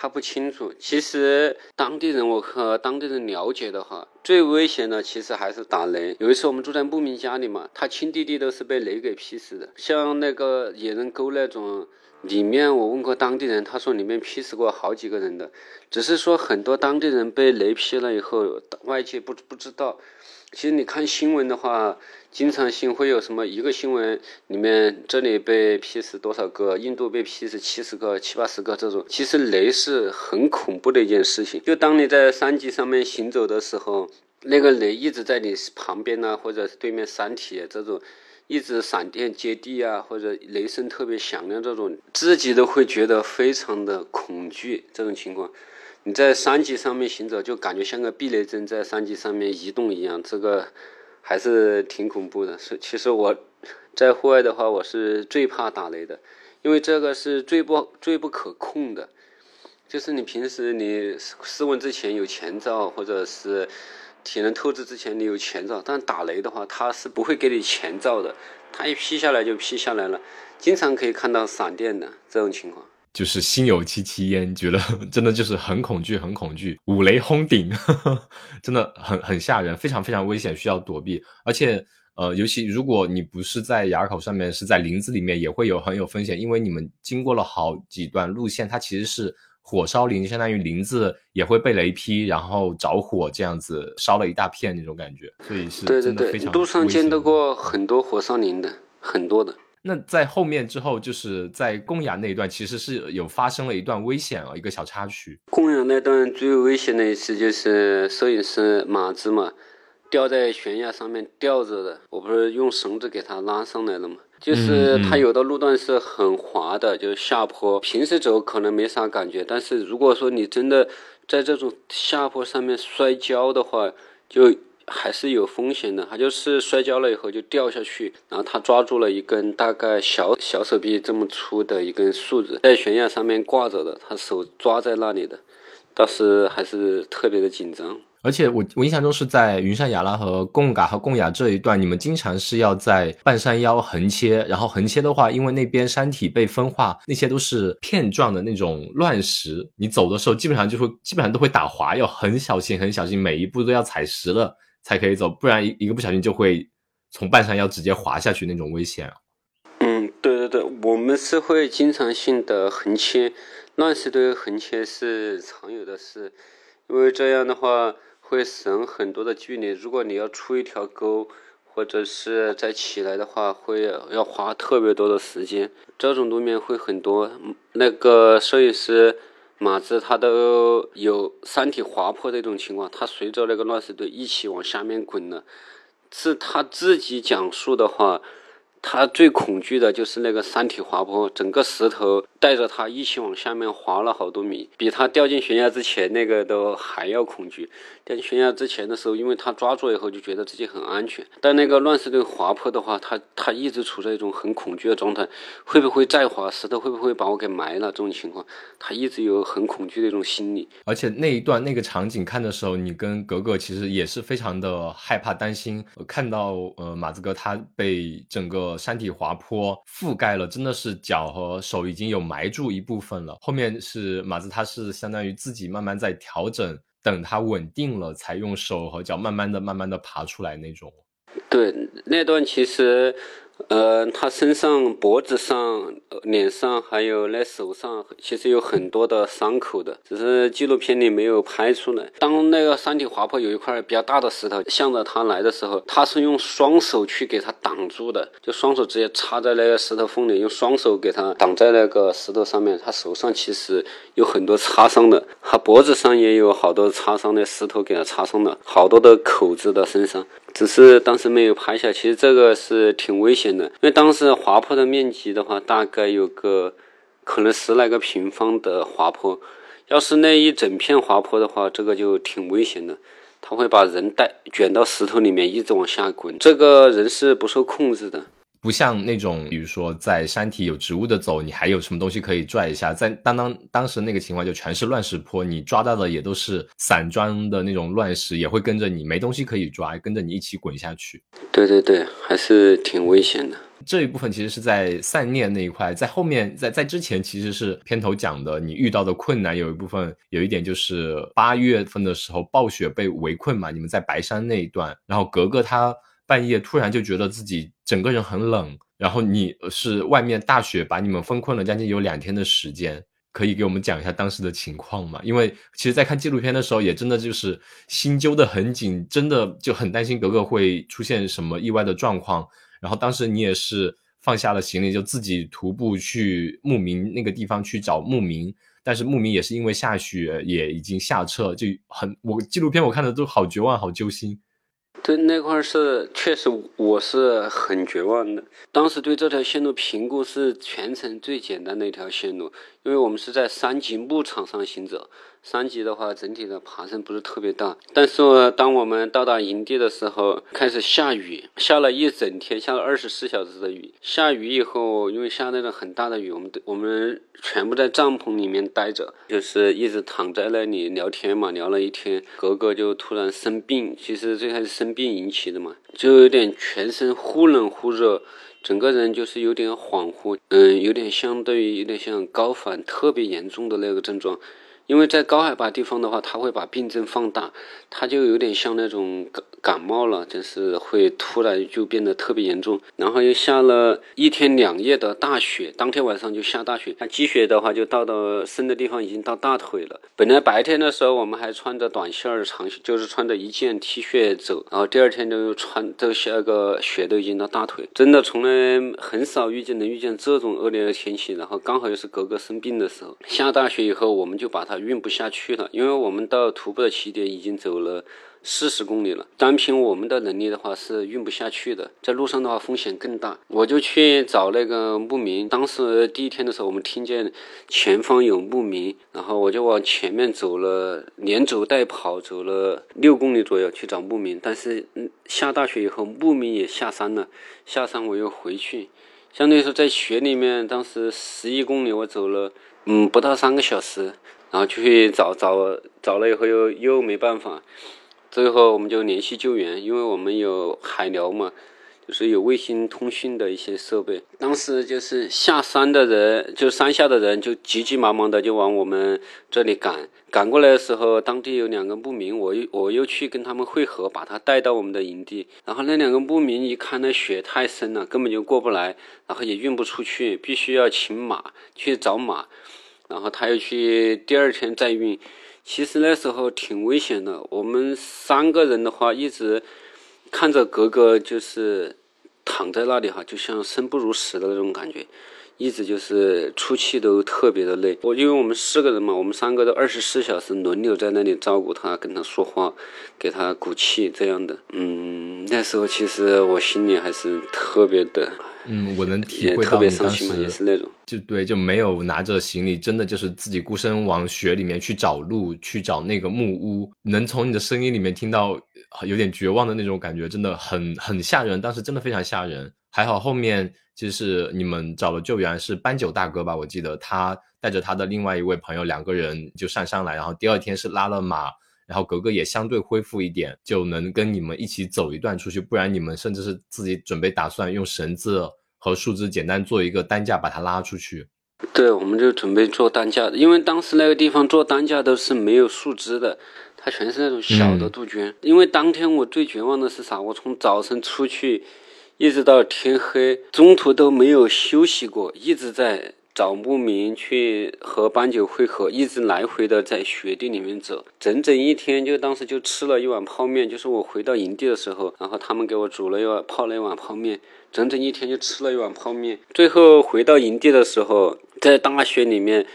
他不清楚，其实当地人我和当地人了解的话，最危险的其实还是打雷。有一次我们住在牧民家里嘛，他亲弟弟都是被雷给劈死的。像那个野人沟那种，里面我问过当地人，他说里面劈死过好几个人的，只是说很多当地人被雷劈了以后，外界不不知道。其实你看新闻的话，经常性会有什么一个新闻里面这里被劈死多少个，印度被劈死七十个、七八十个这种。其实雷是很恐怖的一件事情。就当你在山脊上面行走的时候，那个雷一直在你旁边呢，或者是对面山体这种，一直闪电接地啊，或者雷声特别响亮这种，自己都会觉得非常的恐惧。这种情况。你在山脊上面行走，就感觉像个避雷针在山脊上面移动一样，这个还是挺恐怖的。是，其实我在户外的话，我是最怕打雷的，因为这个是最不最不可控的。就是你平时你试温之前有前兆，或者是体能透支之前你有前兆，但打雷的话，它是不会给你前兆的，它一劈下来就劈下来了，经常可以看到闪电的这种情况。就是心有戚戚焉，觉得 真的就是很恐惧，很恐惧，五雷轰顶，真的很很吓人，非常非常危险，需要躲避。而且，呃，尤其如果你不是在垭口上面，是在林子里面，也会有很有风险，因为你们经过了好几段路线，它其实是火烧林，相当于林子也会被雷劈，然后着火这样子烧了一大片那种感觉，所以是真的非常。路上见到过很多火烧林的，很多的。那在后面之后，就是在贡雅那一段，其实是有发生了一段危险啊，一个小插曲。贡雅那段最危险的一次就是摄影师马子嘛，吊在悬崖上面吊着的，我不是用绳子给他拉上来了嘛。就是他有的路段是很滑的，就是下坡，平时走可能没啥感觉，但是如果说你真的在这种下坡上面摔跤的话，就。还是有风险的，他就是摔跤了以后就掉下去，然后他抓住了一根大概小小手臂这么粗的一根树枝，在悬崖上面挂着的，他手抓在那里的，当时还是特别的紧张。而且我我印象中是在云山雅拉和贡嘎和贡雅这一段，你们经常是要在半山腰横切，然后横切的话，因为那边山体被分化，那些都是片状的那种乱石，你走的时候基本上就会基本上都会打滑，要很小心很小心，每一步都要踩实了。才可以走，不然一一个不小心就会从半山腰直接滑下去那种危险。嗯，对对对，我们是会经常性的横切，乱石堆横切是常有的事，因为这样的话会省很多的距离。如果你要出一条沟，或者是再起来的话，会要花特别多的时间。这种路面会很多，那个摄影师。马子他都有山体滑坡这种情况，他随着那个乱石堆一起往下面滚了。是他自己讲述的话，他最恐惧的就是那个山体滑坡，整个石头带着他一起往下面滑了好多米，比他掉进悬崖之前那个都还要恐惧。掉悬崖之前的时候，因为他抓住以后就觉得自己很安全，但那个乱石堆滑坡的话，他他一直处在一种很恐惧的状态，会不会再滑石头会不会把我给埋了？这种情况，他一直有很恐惧的一种心理。而且那一段那个场景看的时候，你跟格格其实也是非常的害怕、担心，看到呃马子哥他被整个山体滑坡覆盖了，真的是脚和手已经有埋住一部分了。后面是马子，他是相当于自己慢慢在调整，等他稳定了，才用手和脚慢慢的、慢慢的爬出来那种。对，那段其实。呃，他身上、脖子上、脸上还有那手上，其实有很多的伤口的，只是纪录片里没有拍出来。当那个山体滑坡有一块比较大的石头向着他来的时候，他是用双手去给他挡住的，就双手直接插在那个石头缝里，用双手给他挡在那个石头上面。他手上其实有很多擦伤的，他脖子上也有好多擦伤的石头给他擦伤了，好多的口子的身上。只是当时没有拍下，其实这个是挺危险的，因为当时滑坡的面积的话，大概有个可能十来个平方的滑坡，要是那一整片滑坡的话，这个就挺危险的，它会把人带卷到石头里面，一直往下滚，这个人是不受控制的。不像那种，比如说在山体有植物的走，你还有什么东西可以拽一下？在当当当时那个情况，就全是乱石坡，你抓到的也都是散装的那种乱石，也会跟着你，没东西可以抓，跟着你一起滚下去。对对对，还是挺危险的。这一部分其实是在散念那一块，在后面，在在之前其实是片头讲的，你遇到的困难有一部分，有一点就是八月份的时候暴雪被围困嘛，你们在白山那一段，然后格格他。半夜突然就觉得自己整个人很冷，然后你是外面大雪把你们封困了将近有两天的时间，可以给我们讲一下当时的情况吗？因为其实，在看纪录片的时候，也真的就是心揪得很紧，真的就很担心格格会出现什么意外的状况。然后当时你也是放下了行李，就自己徒步去牧民那个地方去找牧民，但是牧民也是因为下雪也已经下撤，就很我纪录片我看的都好绝望，好揪心。对那块是确实，我是很绝望的。当时对这条线路评估是全程最简单的一条线路，因为我们是在三级牧场上行走。三级的话，整体的爬升不是特别大。但是当我们到达营地的时候，开始下雨，下了一整天，下了二十四小时的雨。下雨以后，因为下那种很大的雨，我们我们全部在帐篷里面待着，就是一直躺在那里聊天嘛，聊了一天。格格就突然生病，其实最开始生病引起的嘛，就有点全身忽冷忽热，整个人就是有点恍惚，嗯，有点相对于有点像高反特别严重的那个症状。因为在高海拔地方的话，它会把病症放大，它就有点像那种感感冒了，就是会突然就变得特别严重。然后又下了一天两夜的大雪，当天晚上就下大雪，那积雪的话就到到深的地方已经到大腿了。本来白天的时候我们还穿着短袖儿长，就是穿着一件 T 恤走，然后第二天就穿这下个雪都已经到大腿，真的从来很少遇见能遇见这种恶劣的天气。然后刚好又是格格生病的时候，下大雪以后，我们就把它。运不下去了，因为我们到徒步的起点已经走了四十公里了，单凭我们的能力的话是运不下去的，在路上的话风险更大。我就去找那个牧民，当时第一天的时候，我们听见前方有牧民，然后我就往前面走了，连走带跑走了六公里左右去找牧民。但是下大雪以后，牧民也下山了，下山我又回去，相当于说在雪里面，当时十一公里我走了，嗯，不到三个小时。然后去找找找了以后又又没办法，最后我们就联系救援，因为我们有海聊嘛，就是有卫星通讯的一些设备。当时就是下山的人，就山下的人就急急忙忙的就往我们这里赶。赶过来的时候，当地有两个牧民，我又我又去跟他们会合，把他带到我们的营地。然后那两个牧民一看那雪太深了，根本就过不来，然后也运不出去，必须要请马去找马。然后他又去第二天再运，其实那时候挺危险的。我们三个人的话，一直看着格格就是躺在那里哈，就像生不如死的那种感觉，一直就是出气都特别的累。我因为我们四个人嘛，我们三个都二十四小时轮流在那里照顾他，跟他说话，给他鼓气这样的。嗯，那时候其实我心里还是特别的，嗯，我能体会到你当别伤心嘛，也是那种。就对，就没有拿着行李，真的就是自己孤身往雪里面去找路，去找那个木屋。能从你的声音里面听到呃有点绝望的那种感觉，真的很很吓人。当时真的非常吓人。还好后面就是你们找了救援，是斑九大哥吧？我记得他带着他的另外一位朋友，两个人就上山来，然后第二天是拉了马。然后格格也相对恢复一点，就能跟你们一起走一段出去，不然你们甚至是自己准备打算用绳子和树枝简单做一个担架把它拉出去。对，我们就准备做担架，因为当时那个地方做担架都是没有树枝的，它全是那种小的杜鹃。因为当天我最绝望的是啥？我从早晨出去，一直到天黑，中途都没有休息过，一直在找牧民去和斑九会合，一直来回的在雪地里面走，整整一天。就当时就吃了一碗泡面，就是我回到营地的时候，然后他们给我煮了一碗泡了一碗泡面，整整一天就吃了一碗泡面。最后回到营地的时候，在大雪里面。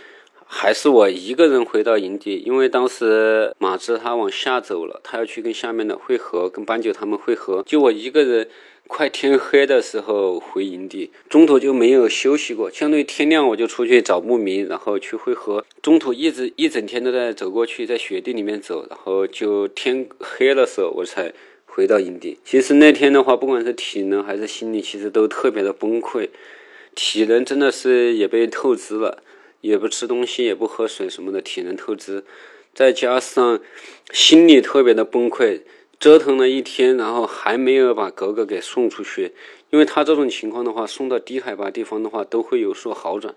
还是我一个人回到营地，因为当时马志他往下走了，他要去跟下面的会合，跟斑九他们会合，就我一个人。快天黑的时候回营地，中途就没有休息过。相当于天亮我就出去找牧民，然后去会合。中途一直一整天都在走过去，在雪地里面走，然后就天黑的时候我才回到营地。其实那天的话，不管是体能还是心理，其实都特别的崩溃。体能真的是也被透支了。也不吃东西，也不喝水什么的，体能透支，再加上心理特别的崩溃，折腾了一天，然后还没有把格格给送出去，因为他这种情况的话，送到低海拔地方的话都会有所好转，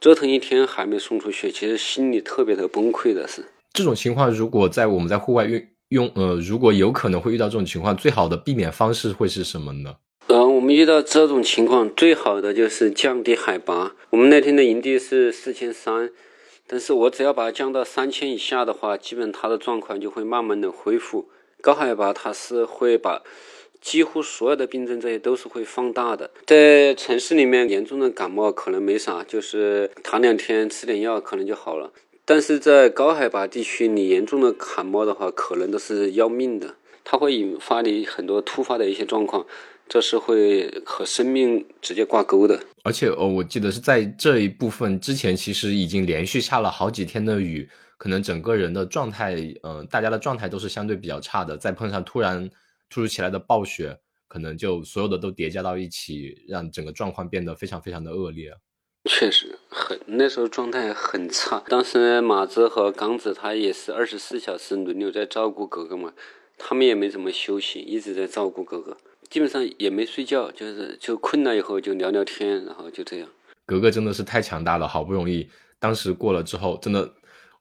折腾一天还没送出去，其实心里特别的崩溃的是。这种情况，如果在我们在户外用用呃，如果有可能会遇到这种情况，最好的避免方式会是什么呢？呃，我们遇到这种情况，最好的就是降低海拔。我们那天的营地是四千三，但是我只要把它降到三千以下的话，基本它的状况就会慢慢的恢复。高海拔它是会把几乎所有的病症这些都是会放大的。在城市里面严重的感冒可能没啥，就是躺两天吃点药可能就好了。但是在高海拔地区，你严重的感冒的话，可能都是要命的，它会引发你很多突发的一些状况。这是会和生命直接挂钩的，而且哦，我记得是在这一部分之前，其实已经连续下了好几天的雨，可能整个人的状态，嗯，大家的状态都是相对比较差的。再碰上突然突如其来的暴雪，可能就所有的都叠加到一起，让整个状况变得非常非常的恶劣。确实很，那时候状态很差。当时马子和刚子他也是二十四小时轮流在照顾哥哥嘛，他们也没怎么休息，一直在照顾哥哥。基本上也没睡觉，就是就困了以后就聊聊天，然后就这样。格格真的是太强大了，好不容易当时过了之后，真的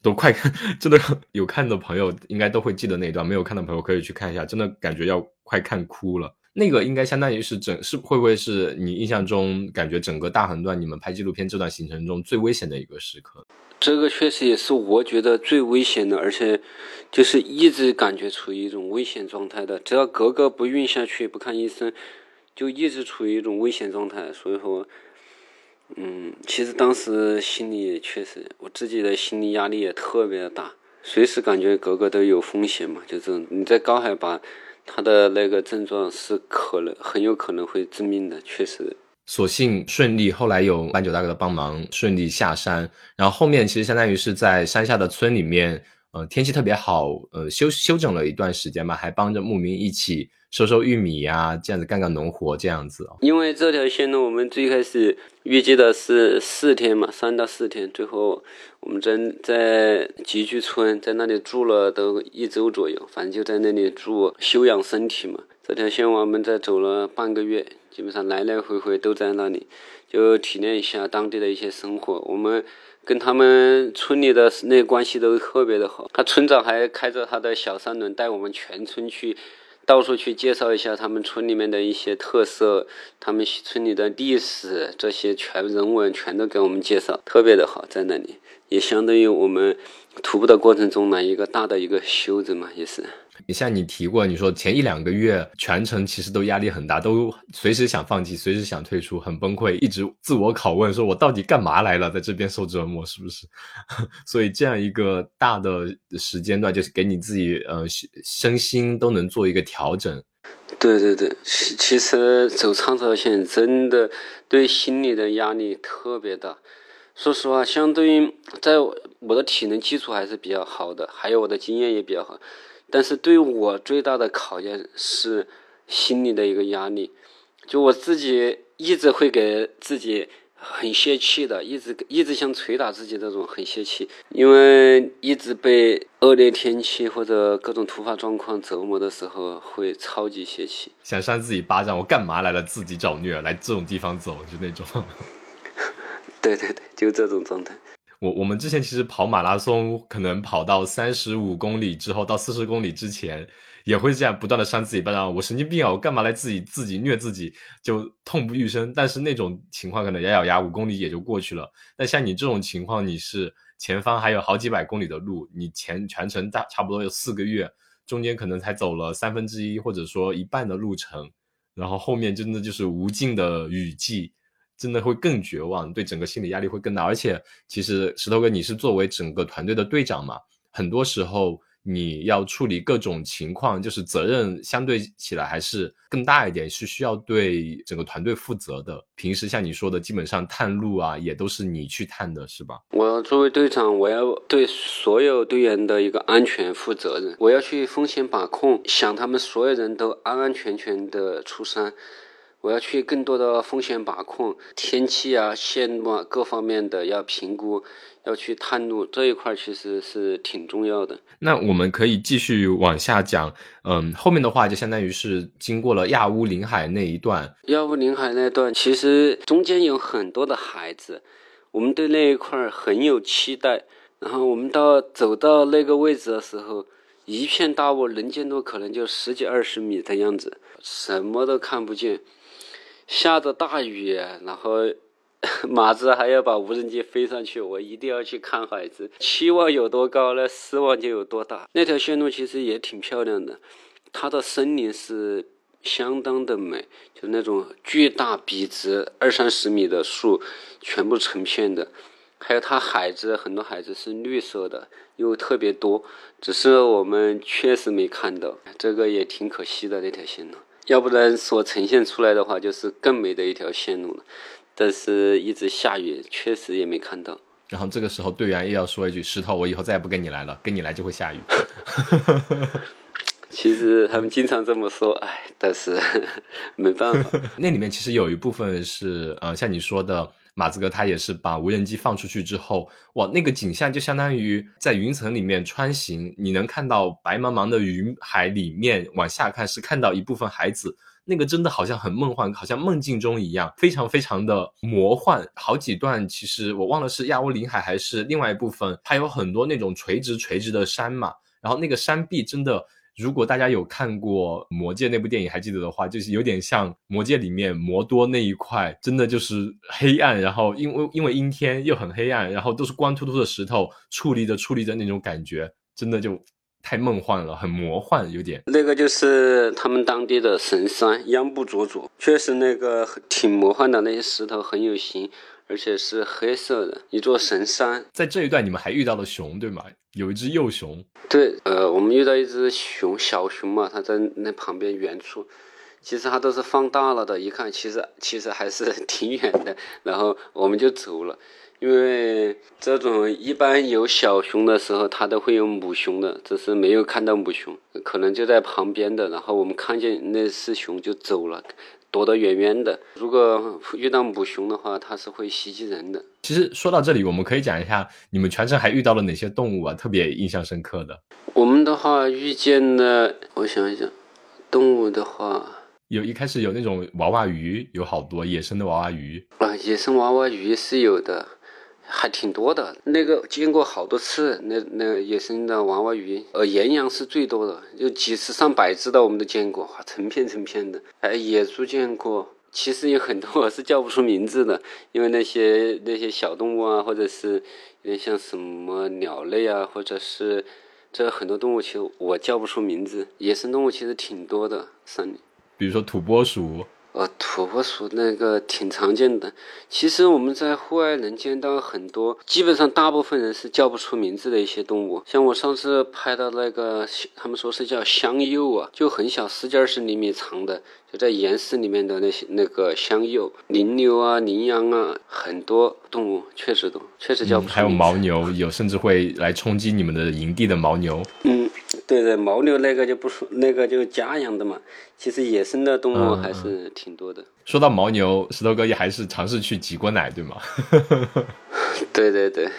都快看，真的有看的朋友应该都会记得那一段，没有看的朋友可以去看一下，真的感觉要快看哭了。那个应该相当于是整是会不会是你印象中感觉整个大横断你们拍纪录片这段行程中最危险的一个时刻？这个确实也是我觉得最危险的，而且就是一直感觉处于一种危险状态的。只要格格不孕下去，不看医生，就一直处于一种危险状态。所以说，嗯，其实当时心里也确实，我自己的心理压力也特别的大，随时感觉格格都有风险嘛。就这种你在高海拔，他的那个症状是可能很有可能会致命的，确实。所幸顺利，后来有斑九大哥的帮忙，顺利下山。然后后面其实相当于是在山下的村里面，呃，天气特别好，呃，休休整了一段时间吧，还帮着牧民一起收收玉米呀，这样子干干农活这样子。因为这条线呢，我们最开始预计的是四天嘛，三到四天，最后我们在在集聚村在那里住了都一周左右，反正就在那里住休养身体嘛。这条线我们在走了半个月。基本上来来回回都在那里，就体验一下当地的一些生活。我们跟他们村里的那关系都特别的好。他村长还开着他的小三轮带我们全村去到处去介绍一下他们村里面的一些特色，他们村里的历史这些全人文全都给我们介绍，特别的好。在那里也相当于我们徒步的过程中呢一个大的一个休整嘛，也是。你像你提过，你说前一两个月全程其实都压力很大，都随时想放弃，随时想退出，很崩溃，一直自我拷问，说我到底干嘛来了，在这边受折磨，是不是？所以这样一个大的时间段，就是给你自己呃身心都能做一个调整。对对对，其其实走长条线真的对心理的压力特别大。说实话，相对于在我的体能基础还是比较好的，还有我的经验也比较好，但是对我最大的考验是心理的一个压力。就我自己一直会给自己很泄气的，一直一直想捶打自己这种很泄气，因为一直被恶劣天气或者各种突发状况折磨的时候，会超级泄气。想扇自己巴掌，我干嘛来了自己找虐，来这种地方走，就那种。对对对，就这种状态。我我们之前其实跑马拉松，可能跑到三十五公里之后，到四十公里之前，也会这样不断的扇自己巴掌。我神经病啊！我干嘛来自己自己虐自己，就痛不欲生。但是那种情况可能咬咬牙五公里也就过去了。但像你这种情况，你是前方还有好几百公里的路，你前全程大差不多有四个月，中间可能才走了三分之一或者说一半的路程，然后后面真的就是无尽的雨季。真的会更绝望，对整个心理压力会更大。而且，其实石头哥，你是作为整个团队的队长嘛，很多时候你要处理各种情况，就是责任相对起来还是更大一点，是需要对整个团队负责的。平时像你说的，基本上探路啊，也都是你去探的，是吧？我作为队长，我要对所有队员的一个安全负责任，我要去风险把控，想他们所有人都安安全全的出山。我要去更多的风险把控，天气啊、线路啊各方面的要评估，要去探路这一块其实是挺重要的。那我们可以继续往下讲，嗯，后面的话就相当于是经过了亚乌林海那一段。亚乌林海那段其实中间有很多的孩子，我们对那一块很有期待。然后我们到走到那个位置的时候，一片大雾，能见度可能就十几二十米的样子，什么都看不见。下着大雨，然后 马子还要把无人机飞上去，我一定要去看海子。期望有多高呢？失望就有多大。那条线路其实也挺漂亮的，它的森林是相当的美，就那种巨大笔直二三十米的树，全部成片的。还有它海子，很多海子是绿色的，又特别多，只是我们确实没看到，这个也挺可惜的那条线路。要不然所呈现出来的话，就是更美的一条线路了。但是一直下雨，确实也没看到。然后这个时候队员又要说一句：“石头，我以后再也不跟你来了，跟你来就会下雨。”其实他们经常这么说，哎，但是 没办法。那里面其实有一部分是，呃，像你说的。马子哥他也是把无人机放出去之后，哇，那个景象就相当于在云层里面穿行，你能看到白茫茫的云海里面往下看是看到一部分海子，那个真的好像很梦幻，好像梦境中一样，非常非常的魔幻。好几段其实我忘了是亚欧林海还是另外一部分，它有很多那种垂直垂直的山嘛，然后那个山壁真的。如果大家有看过《魔戒》那部电影，还记得的话，就是有点像《魔戒》里面魔多那一块，真的就是黑暗，然后因为因为阴天又很黑暗，然后都是光秃秃的石头矗立着矗立着那种感觉，真的就太梦幻了，很魔幻，有点。那个就是他们当地的神山央布卓卓，确实那个挺魔幻的，那些石头很有型。而且是黑色的一座神山，在这一段你们还遇到了熊，对吗？有一只幼熊。对，呃，我们遇到一只熊，小熊嘛，它在那旁边远处，其实它都是放大了的，一看其实其实还是 挺远的，然后我们就走了，因为这种一般有小熊的时候，它都会有母熊的，只是没有看到母熊，可能就在旁边的，然后我们看见那是熊就走了。躲得远远的。如果遇到母熊的话，它是会袭击人的。其实说到这里，我们可以讲一下你们全程还遇到了哪些动物啊？特别印象深刻的。我们的话遇见了，我想一想，动物的话，有一开始有那种娃娃鱼，有好多野生的娃娃鱼啊，野生娃娃鱼是有的。还挺多的，那个见过好多次，那那野生的娃娃鱼，呃，岩羊是最多的，有几十上百只的，我们都见过，成片成片的。哎，野猪见过，其实有很多我是叫不出名字的，因为那些那些小动物啊，或者是有点像什么鸟类啊，或者是这很多动物，其实我叫不出名字。野生动物其实挺多的，山里，比如说土拨鼠。呃，土拨鼠那个挺常见的。其实我们在户外能见到很多，基本上大部分人是叫不出名字的一些动物。像我上次拍的那个，他们说是叫香鼬啊，就很小，十几二十厘米长的，就在岩石里面的那些那个香鼬、羚牛啊、羚羊啊，很多动物确实都确实叫不出。还有牦牛，有甚至会来冲击你们的营地的牦牛。嗯，对对，牦牛那个就不说，那个就家养的嘛。其实野生的动物还是挺多的。说到牦牛，石头哥也还是尝试去挤过奶，对吗？对对对，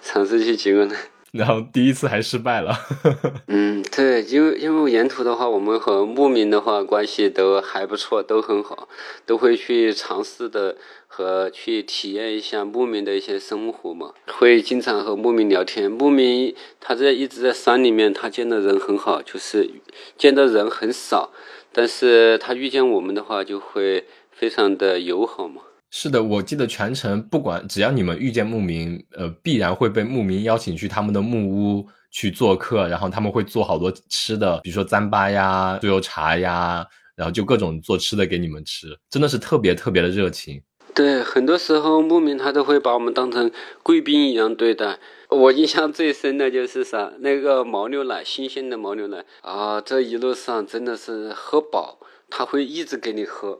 尝试去挤过奶。然后第一次还失败了。嗯，对，因为因为沿途的话，我们和牧民的话关系都还不错，都很好，都会去尝试的和去体验一下牧民的一些生活嘛。会经常和牧民聊天，牧民他在一直在山里面，他见的人很好，就是见的人很少，但是他遇见我们的话，就会非常的友好嘛。是的，我记得全程不管只要你们遇见牧民，呃，必然会被牧民邀请去他们的木屋去做客，然后他们会做好多吃的，比如说糌粑呀、猪油茶呀，然后就各种做吃的给你们吃，真的是特别特别的热情。对，很多时候牧民他都会把我们当成贵宾一样对待。我印象最深的就是啥，那个牦牛奶，新鲜的牦牛奶啊，这一路上真的是喝饱，他会一直给你喝。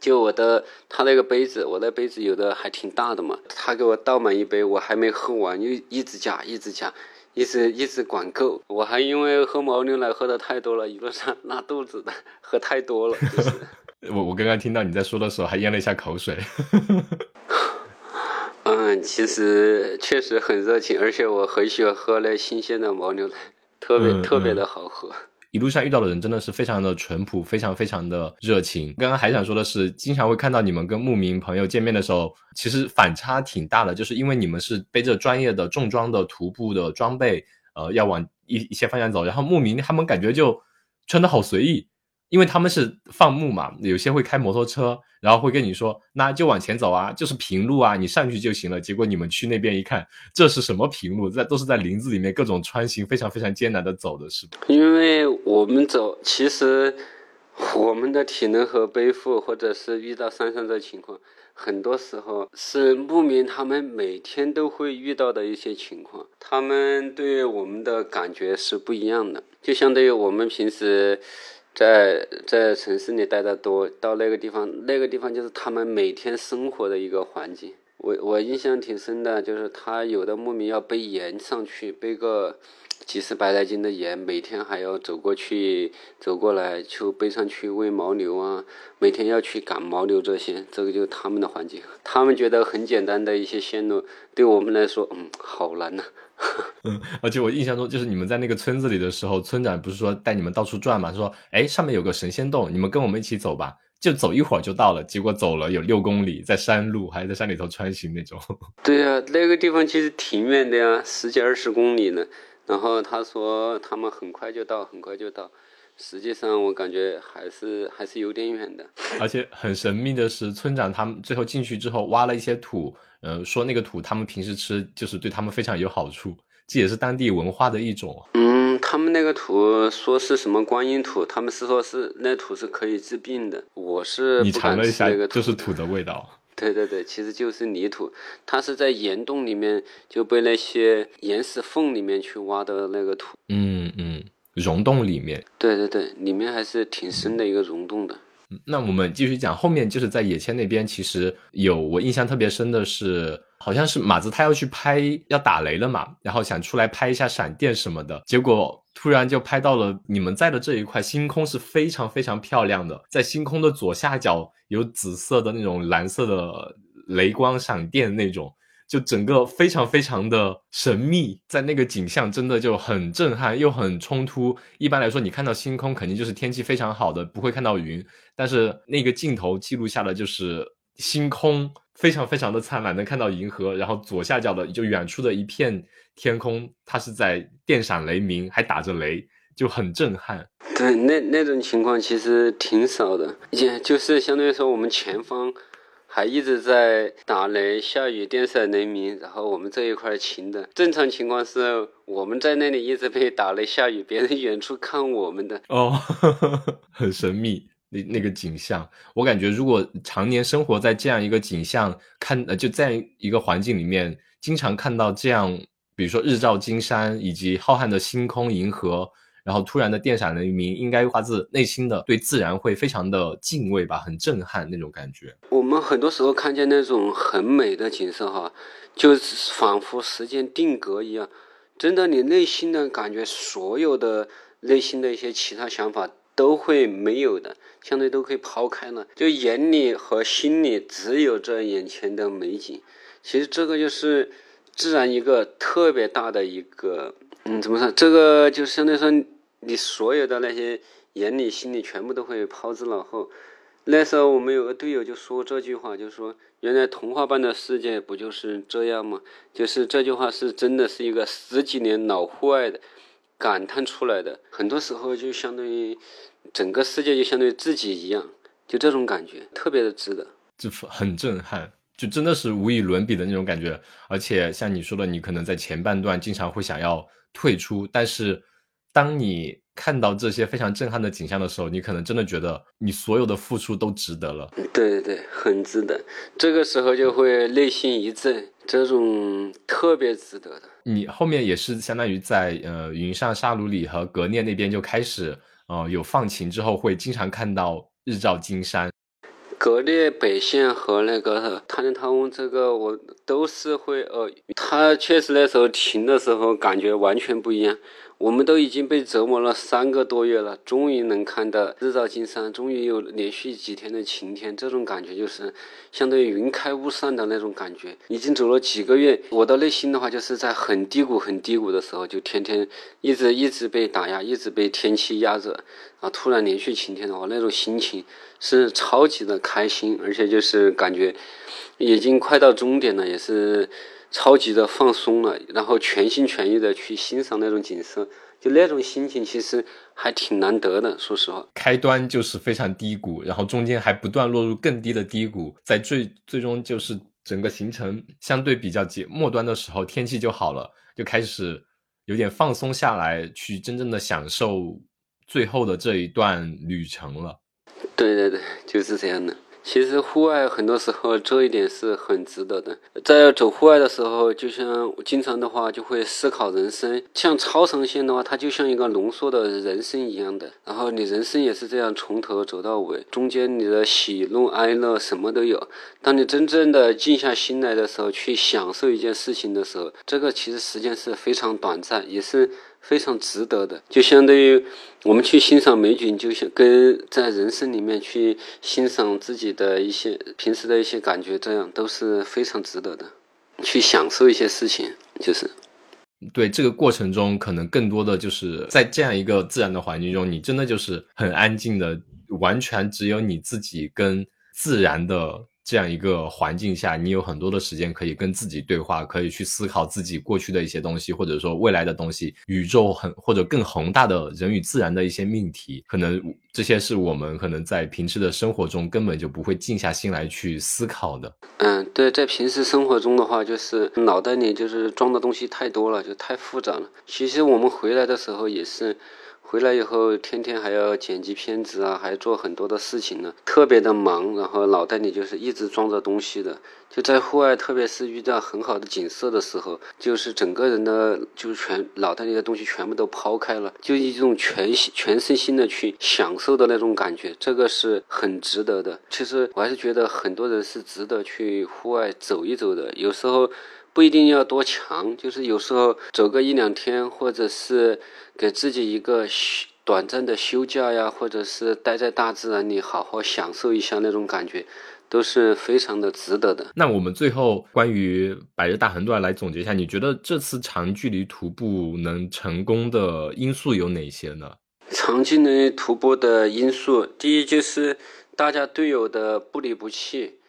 就我的他那个杯子，我的杯子有的还挺大的嘛，他给我倒满一杯，我还没喝完，又一直加，一直加，一直一直管够。我还因为喝牦牛奶喝的太多了，一路上拉肚子的，喝太多了。我我刚刚听到你在说的时候，还咽了一下口水。嗯，其实确实很热情，而且我很喜欢喝那新鲜的牦牛奶，特别特别的好喝。一路上遇到的人真的是非常的淳朴，非常非常的热情。刚刚还想说的是，经常会看到你们跟牧民朋友见面的时候，其实反差挺大的，就是因为你们是背着专业的重装的徒步的装备，呃，要往一一些方向走，然后牧民他们感觉就穿的好随意。因为他们是放牧嘛，有些会开摩托车，然后会跟你说，那就往前走啊，就是平路啊，你上去就行了。结果你们去那边一看，这是什么平路？在都是在林子里面各种穿行，非常非常艰难的走的是。因为我们走，其实我们的体能和背负，或者是遇到山上的情况，很多时候是牧民他们每天都会遇到的一些情况，他们对我们的感觉是不一样的，就相当于我们平时。在在城市里待的多，到那个地方，那个地方就是他们每天生活的一个环境。我我印象挺深的，就是他有的牧民要背盐上去，背个几十百来斤的盐，每天还要走过去走过来，就背上去喂牦牛啊，每天要去赶牦牛这些，这个就是他们的环境。他们觉得很简单的一些线路，对我们来说，嗯，好难呐。嗯，而且我印象中，就是你们在那个村子里的时候，村长不是说带你们到处转嘛？说，哎，上面有个神仙洞，你们跟我们一起走吧，就走一会儿就到了。结果走了有六公里，在山路，还在山里头穿行那种。对呀，那个地方其实挺远的呀，十几二十公里呢。然后他说他们很快就到，很快就到。实际上我感觉还是还是有点远的。而且很神秘的是，村长他们最后进去之后挖了一些土。呃，说那个土，他们平时吃就是对他们非常有好处，这也是当地文化的一种。嗯，他们那个土说是什么观音土，他们是说是那土是可以治病的。我是你尝了一下，那就是土的味道。对对对，其实就是泥土，它是在岩洞里面就被那些岩石缝里面去挖的那个土。嗯嗯，溶洞里面。对对对，里面还是挺深的一个溶洞的。那我们继续讲，后面就是在野千那边，其实有我印象特别深的是，好像是马子他要去拍要打雷了嘛，然后想出来拍一下闪电什么的，结果突然就拍到了你们在的这一块星空是非常非常漂亮的，在星空的左下角有紫色的那种蓝色的雷光闪电那种。就整个非常非常的神秘，在那个景象真的就很震撼，又很冲突。一般来说，你看到星空肯定就是天气非常好的，不会看到云。但是那个镜头记录下的就是星空非常非常的灿烂，能看到银河。然后左下角的就远处的一片天空，它是在电闪雷鸣，还打着雷，就很震撼。对，那那种情况其实挺少的，也就是相对于说我们前方。还一直在打雷、下雨、电闪雷鸣，然后我们这一块晴的。正常情况是我们在那里一直被打雷、下雨，别人 远处看我们的。哦，很神秘。那那个景象。我感觉如果常年生活在这样一个景象，看呃就在一个环境里面，经常看到这样，比如说日照金山以及浩瀚的星空、银河。然后突然的电闪雷鸣，应该发自内心的对自然会非常的敬畏吧，很震撼那种感觉。我们很多时候看见那种很美的景色哈，就仿佛时间定格一样，真的，你内心的感觉，所有的内心的一些其他想法都会没有的，相对都可以抛开了，就眼里和心里只有这眼前的美景。其实这个就是自然一个特别大的一个。嗯，怎么说？这个就相当于说，你所有的那些眼里、心里全部都会抛之脑后。那时候我们有个队友就说这句话，就说：“原来童话般的世界不就是这样吗？”就是这句话是真的是一个十几年老户外的感叹出来的。很多时候就相当于整个世界就相当于自己一样，就这种感觉特别的值得，就很震撼。就真的是无与伦比的那种感觉，而且像你说的，你可能在前半段经常会想要退出，但是当你看到这些非常震撼的景象的时候，你可能真的觉得你所有的付出都值得了。对对对，很值得。这个时候就会内心一震，这种特别值得的。你后面也是相当于在呃云上沙鲁里和格聂那边就开始呃有放晴之后，会经常看到日照金山。格列北线和那个塔林塔翁，这个我都是会呃，他确实那时候停的时候感觉完全不一样。我们都已经被折磨了三个多月了，终于能看到日照金山，终于有连续几天的晴天，这种感觉就是相当于云开雾散的那种感觉。已经走了几个月，我的内心的话就是在很低谷、很低谷的时候，就天天一直一直被打压，一直被天气压着，啊突然连续晴天的话，那种心情是超级的开心，而且就是感觉已经快到终点了，也是。超级的放松了，然后全心全意的去欣赏那种景色，就那种心情其实还挺难得的。说实话，开端就是非常低谷，然后中间还不断落入更低的低谷，在最最终就是整个行程相对比较结末端的时候，天气就好了，就开始有点放松下来，去真正的享受最后的这一段旅程了。对对对，就是这样的。其实户外很多时候这一点是很值得的。在走户外的时候，就像经常的话就会思考人生。像超长线的话，它就像一个浓缩的人生一样的。然后你人生也是这样从头走到尾，中间你的喜怒哀乐什么都有。当你真正的静下心来的时候，去享受一件事情的时候，这个其实时间是非常短暂，也是。非常值得的，就相当于我们去欣赏美景，就像跟在人生里面去欣赏自己的一些平时的一些感觉，这样都是非常值得的。去享受一些事情，就是对这个过程中，可能更多的就是在这样一个自然的环境中，你真的就是很安静的，完全只有你自己跟自然的。这样一个环境下，你有很多的时间可以跟自己对话，可以去思考自己过去的一些东西，或者说未来的东西，宇宙很或者更宏大的人与自然的一些命题，可能这些是我们可能在平时的生活中根本就不会静下心来去思考的。嗯，对，在平时生活中的话，就是脑袋里就是装的东西太多了，就太复杂了。其实我们回来的时候也是。回来以后，天天还要剪辑片子啊，还做很多的事情呢，特别的忙。然后脑袋里就是一直装着东西的。就在户外，特别是遇到很好的景色的时候，就是整个人的，就是全脑袋里的东西全部都抛开了，就一种全全身心的去享受的那种感觉，这个是很值得的。其实我还是觉得很多人是值得去户外走一走的。有时候。不一定要多强，就是有时候走个一两天，或者是给自己一个短暂的休假呀，或者是待在大自然里好好享受一下那种感觉，都是非常的值得的。那我们最后关于百日大横断来总结一下，你觉得这次长距离徒步能成功的因素有哪些呢？长距离徒步的因素，第一就是大家队友的不离不弃。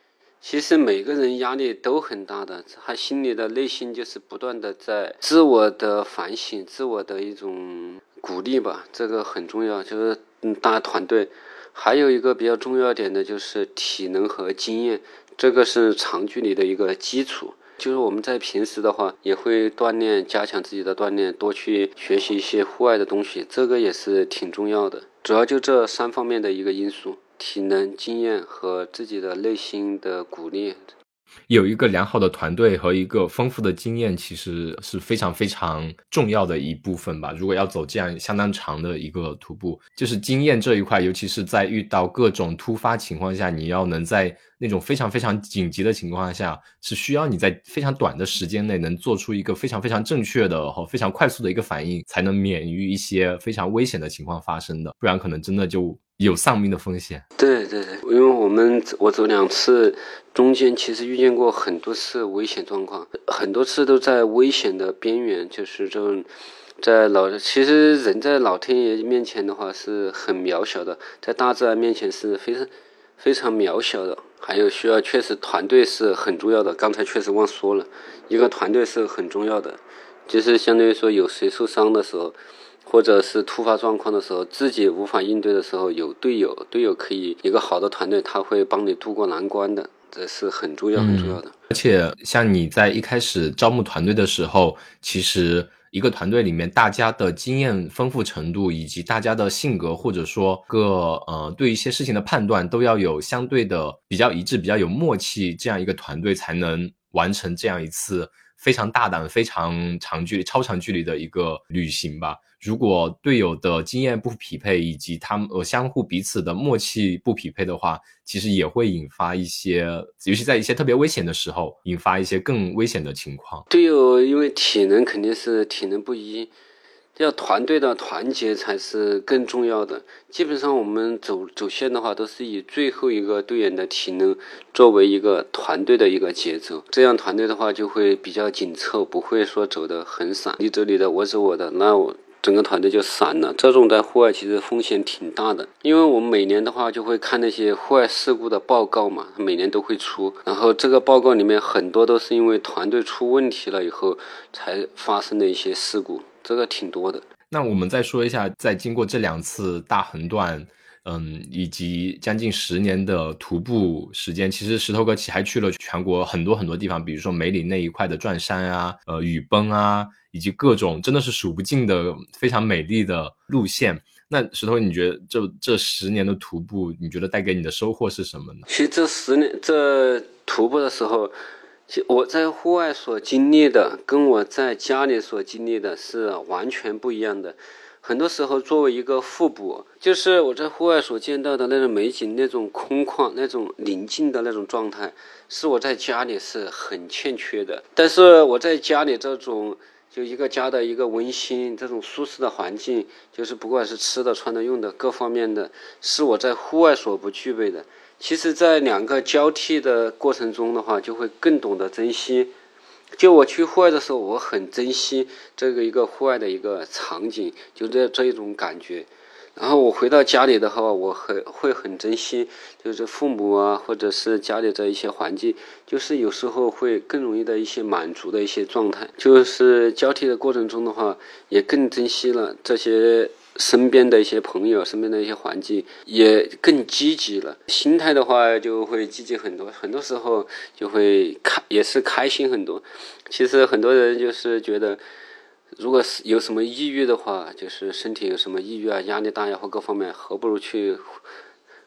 其实每个人压力都很大的，他心里的内心就是不断的在自我的反省、自我的一种鼓励吧，这个很重要。就是嗯，大团队，还有一个比较重要点的就是体能和经验，这个是长距离的一个基础。就是我们在平时的话，也会锻炼、加强自己的锻炼，多去学习一些户外的东西，这个也是挺重要的。主要就这三方面的一个因素。体能、经验和自己的内心的鼓励。有一个良好的团队和一个丰富的经验，其实是非常非常重要的一部分吧。如果要走这样相当长的一个徒步，就是经验这一块，尤其是在遇到各种突发情况下，你要能在那种非常非常紧急的情况下，是需要你在非常短的时间内能做出一个非常非常正确的和非常快速的一个反应，才能免于一些非常危险的情况发生的，不然可能真的就。有丧命的风险。对对对，因为我们我走两次，中间其实遇见过很多次危险状况，很多次都在危险的边缘，就是这种在老，其实人在老天爷面前的话是很渺小的，在大自然面前是非常非常渺小的。还有需要确实团队是很重要的，刚才确实忘说了，一个团队是很重要的，就是相当于说有谁受伤的时候。或者是突发状况的时候，自己无法应对的时候，有队友，队友可以一个好的团队，他会帮你渡过难关的，这是很重要很重要的。而且，像你在一开始招募团队的时候，其实一个团队里面大家的经验丰富程度，以及大家的性格，或者说个呃对一些事情的判断，都要有相对的比较一致、比较有默契，这样一个团队才能完成这样一次非常大胆、非常长距离、超长距离的一个旅行吧。如果队友的经验不匹配，以及他们呃相互彼此的默契不匹配的话，其实也会引发一些，尤其在一些特别危险的时候，引发一些更危险的情况。队友因为体能肯定是体能不一，要团队的团结才是更重要的。基本上我们走走线的话，都是以最后一个队员的体能作为一个团队的一个节奏，这样团队的话就会比较紧凑，不会说走得很散，你走你的，我走我的，那我。整个团队就散了，这种在户外其实风险挺大的，因为我们每年的话就会看那些户外事故的报告嘛，每年都会出，然后这个报告里面很多都是因为团队出问题了以后才发生的一些事故，这个挺多的。那我们再说一下，在经过这两次大横断。嗯，以及将近十年的徒步时间，其实石头哥其还去了全国很多很多地方，比如说梅里那一块的转山啊，呃，雨崩啊，以及各种真的是数不尽的非常美丽的路线。那石头，你觉得这这十年的徒步，你觉得带给你的收获是什么呢？其实这十年这徒步的时候，我在户外所经历的，跟我在家里所经历的是完全不一样的。很多时候，作为一个互补，就是我在户外所见到的那种美景、那种空旷、那种宁静的那种状态，是我在家里是很欠缺的。但是我在家里这种，就一个家的一个温馨、这种舒适的环境，就是不管是吃的、穿的、用的各方面的，是我在户外所不具备的。其实，在两个交替的过程中的话，就会更懂得珍惜。就我去户外的时候，我很珍惜这个一个户外的一个场景，就这这一种感觉。然后我回到家里的话，我很会很珍惜，就是父母啊，或者是家里的一些环境，就是有时候会更容易的一些满足的一些状态。就是交替的过程中的话，也更珍惜了这些。身边的一些朋友，身边的一些环境也更积极了，心态的话就会积极很多，很多时候就会开，也是开心很多。其实很多人就是觉得，如果是有什么抑郁的话，就是身体有什么抑郁啊、压力大呀或各方面，何不如去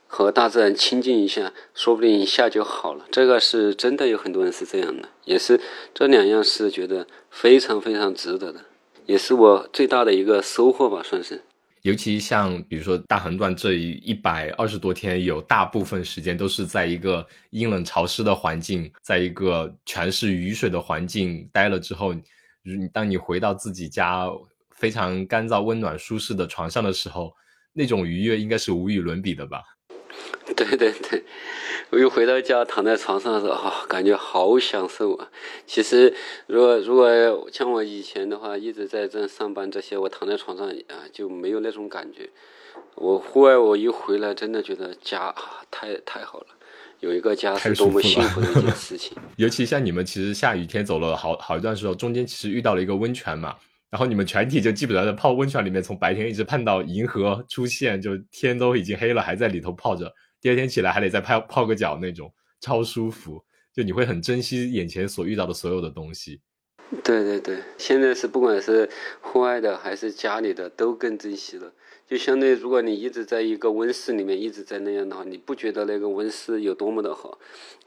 和大自然亲近一下，说不定一下就好了。这个是真的有很多人是这样的，也是这两样是觉得非常非常值得的，也是我最大的一个收获吧，算是。尤其像比如说大横断这一一百二十多天，有大部分时间都是在一个阴冷潮湿的环境，在一个全是雨水的环境待了之后，你当你回到自己家非常干燥、温暖、舒适的床上的时候，那种愉悦应该是无与伦比的吧？对对对。我又回到家，躺在床上的时候，啊，感觉好享受啊！其实，如果如果像我以前的话，一直在这上班这些，我躺在床上啊，就没有那种感觉。我户外，我一回来，真的觉得家啊，太太好了，有一个家是多么幸福的一件事情。尤其像你们，其实下雨天走了好好一段时候，中间其实遇到了一个温泉嘛，然后你们全体就基本上在泡温泉里面，从白天一直盼到银河出现，就天都已经黑了，还在里头泡着。第二天起来还得再泡泡个脚，那种超舒服，就你会很珍惜眼前所遇到的所有的东西。对对对，现在是不管是户外的还是家里的，都更珍惜了。就相当于如果你一直在一个温室里面一直在那样的话，你不觉得那个温室有多么的好，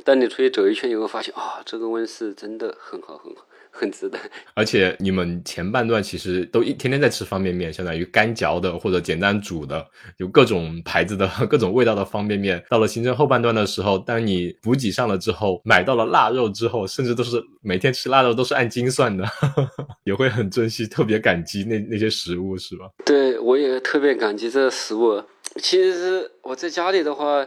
但你出去走一圈以后发现啊，这个温室真的很好很好。很值得，而且你们前半段其实都一天天在吃方便面，相当于干嚼的或者简单煮的，有各种牌子的 各种味道的方便面。到了行程后半段的时候，当你补给上了之后，买到了腊肉之后，甚至都是每天吃腊肉都是按斤算的，也会很珍惜，特别感激那那些食物，是吧？对，我也特别感激这个食物。其实我在家里的话，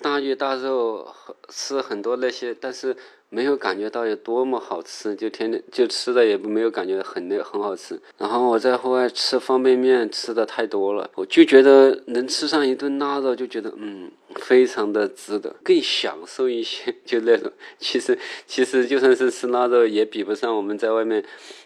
大鱼大肉吃很多那些，但是。没有感觉到有多么好吃，就天天就吃的也没有感觉很那很好吃。然后我在户外吃方便面吃的太多了，我就觉得能吃上一顿腊肉，就觉得嗯非常的值得，更享受一些，就那种。其实其实就算是吃腊肉，也比不上我们在外面。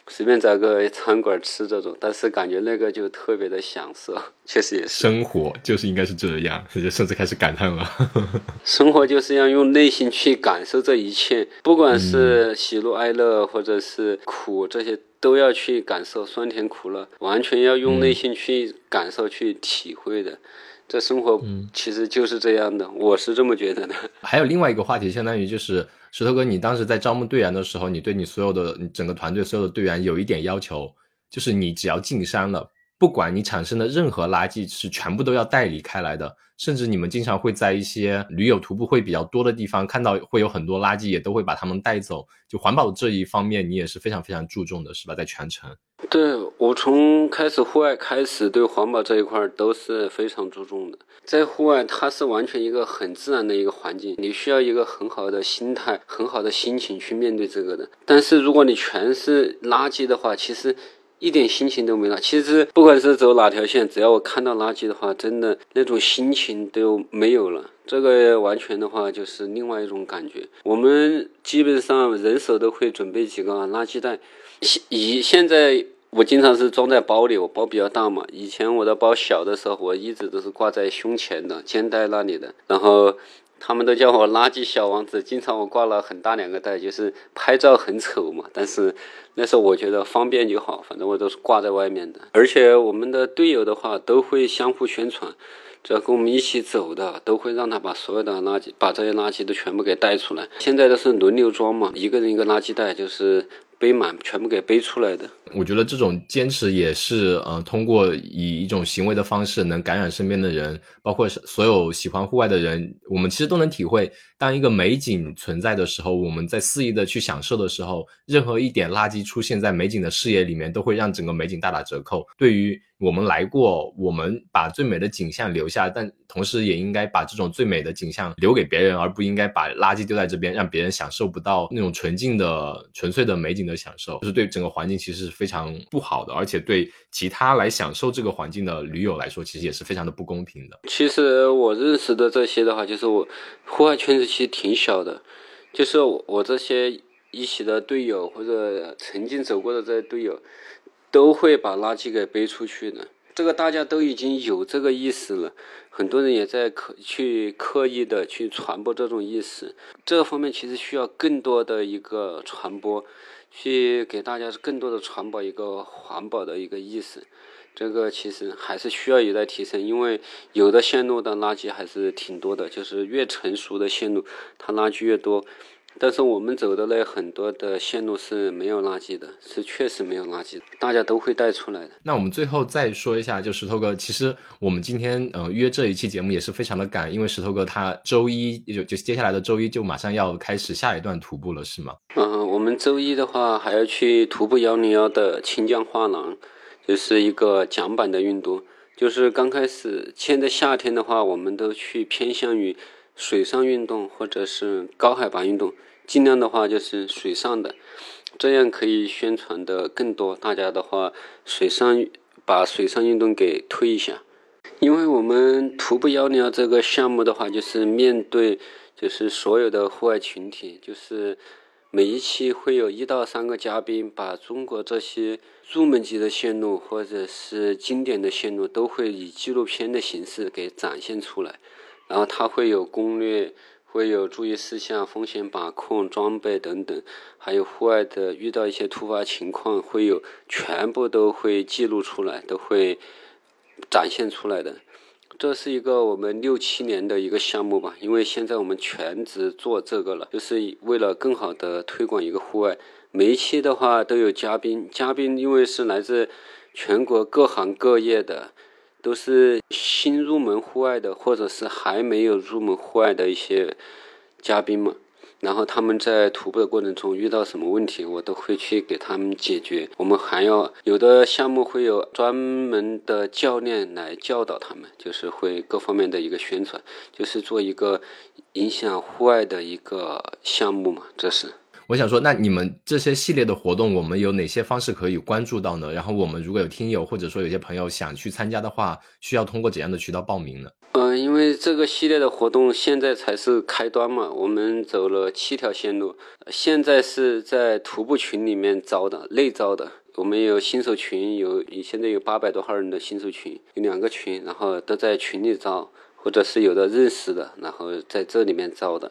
随便找个餐馆吃这种，但是感觉那个就特别的享受，确实也是。生活就是应该是这样，就甚至开始感叹了。生活就是要用内心去感受这一切，不管是喜怒哀乐，或者是苦，这些都要去感受，酸甜苦辣，完全要用内心去感受、去体会的。这生活其实就是这样的，我是这么觉得的。还有另外一个话题，相当于就是石头哥，你当时在招募队员的时候，你对你所有的整个团队所有的队员有一点要求，就是你只要进山了，不管你产生的任何垃圾是全部都要带离开来的。甚至你们经常会在一些驴友徒步会比较多的地方看到会有很多垃圾，也都会把它们带走。就环保这一方面，你也是非常非常注重的，是吧？在全程。对我从开始户外开始，对环保这一块都是非常注重的。在户外，它是完全一个很自然的一个环境，你需要一个很好的心态、很好的心情去面对这个的。但是如果你全是垃圾的话，其实。一点心情都没了。其实不管是走哪条线，只要我看到垃圾的话，真的那种心情都没有了。这个完全的话就是另外一种感觉。我们基本上人手都会准备几个垃圾袋。现以现在我经常是装在包里，我包比较大嘛。以前我的包小的时候，我一直都是挂在胸前的肩带那里的。然后。他们都叫我垃圾小王子，经常我挂了很大两个袋，就是拍照很丑嘛。但是那时候我觉得方便就好，反正我都是挂在外面的。而且我们的队友的话都会相互宣传，只要跟我们一起走的，都会让他把所有的垃圾，把这些垃圾都全部给带出来。现在都是轮流装嘛，一个人一个垃圾袋，就是。背满，全部给背出来的。我觉得这种坚持也是，呃，通过以一种行为的方式能感染身边的人，包括所有喜欢户外的人。我们其实都能体会，当一个美景存在的时候，我们在肆意的去享受的时候，任何一点垃圾出现在美景的视野里面，都会让整个美景大打折扣。对于我们来过，我们把最美的景象留下，但同时也应该把这种最美的景象留给别人，而不应该把垃圾丢在这边，让别人享受不到那种纯净的、纯粹的美景的享受，就是对整个环境其实是非常不好的，而且对其他来享受这个环境的驴友来说，其实也是非常的不公平的。其实我认识的这些的话，就是我户外圈子其实挺小的，就是我这些一起的队友或者曾经走过的这些队友。都会把垃圾给背出去的，这个大家都已经有这个意识了，很多人也在刻去刻意的去传播这种意识，这方面其实需要更多的一个传播，去给大家更多的传播一个环保的一个意识，这个其实还是需要有待提升，因为有的线路的垃圾还是挺多的，就是越成熟的线路，它垃圾越多。但是我们走的那很多的线路是没有垃圾的，是确实没有垃圾，大家都会带出来的。那我们最后再说一下，就石头哥，其实我们今天呃约这一期节目也是非常的赶，因为石头哥他周一就就接下来的周一就马上要开始下一段徒步了，是吗？嗯，我们周一的话还要去徒步幺零幺的清江画廊，就是一个桨板的运动。就是刚开始，现在夏天的话，我们都去偏向于。水上运动或者是高海拔运动，尽量的话就是水上的，这样可以宣传的更多。大家的话，水上把水上运动给推一下。因为我们徒步幺零幺这个项目的话，就是面对就是所有的户外群体，就是每一期会有一到三个嘉宾，把中国这些入门级的线路或者是经典的线路，都会以纪录片的形式给展现出来。然后它会有攻略，会有注意事项、风险把控、装备等等，还有户外的遇到一些突发情况，会有全部都会记录出来，都会展现出来的。这是一个我们六七年的一个项目吧，因为现在我们全职做这个了，就是为了更好的推广一个户外。每一期的话都有嘉宾，嘉宾因为是来自全国各行各业的，都是新入门户外的，或者是还没有入门户外的一些嘉宾嘛。然后他们在徒步的过程中遇到什么问题，我都会去给他们解决。我们还要有的项目会有专门的教练来教导他们，就是会各方面的一个宣传，就是做一个影响户外的一个项目嘛。这是我想说，那你们这些系列的活动，我们有哪些方式可以关注到呢？然后我们如果有听友或者说有些朋友想去参加的话，需要通过怎样的渠道报名呢？嗯，因为这个系列的活动现在才是开端嘛，我们走了七条线路，现在是在徒步群里面招的，内招的。我们有新手群，有现在有八百多号人的新手群，有两个群，然后都在群里招，或者是有的认识的，然后在这里面招的。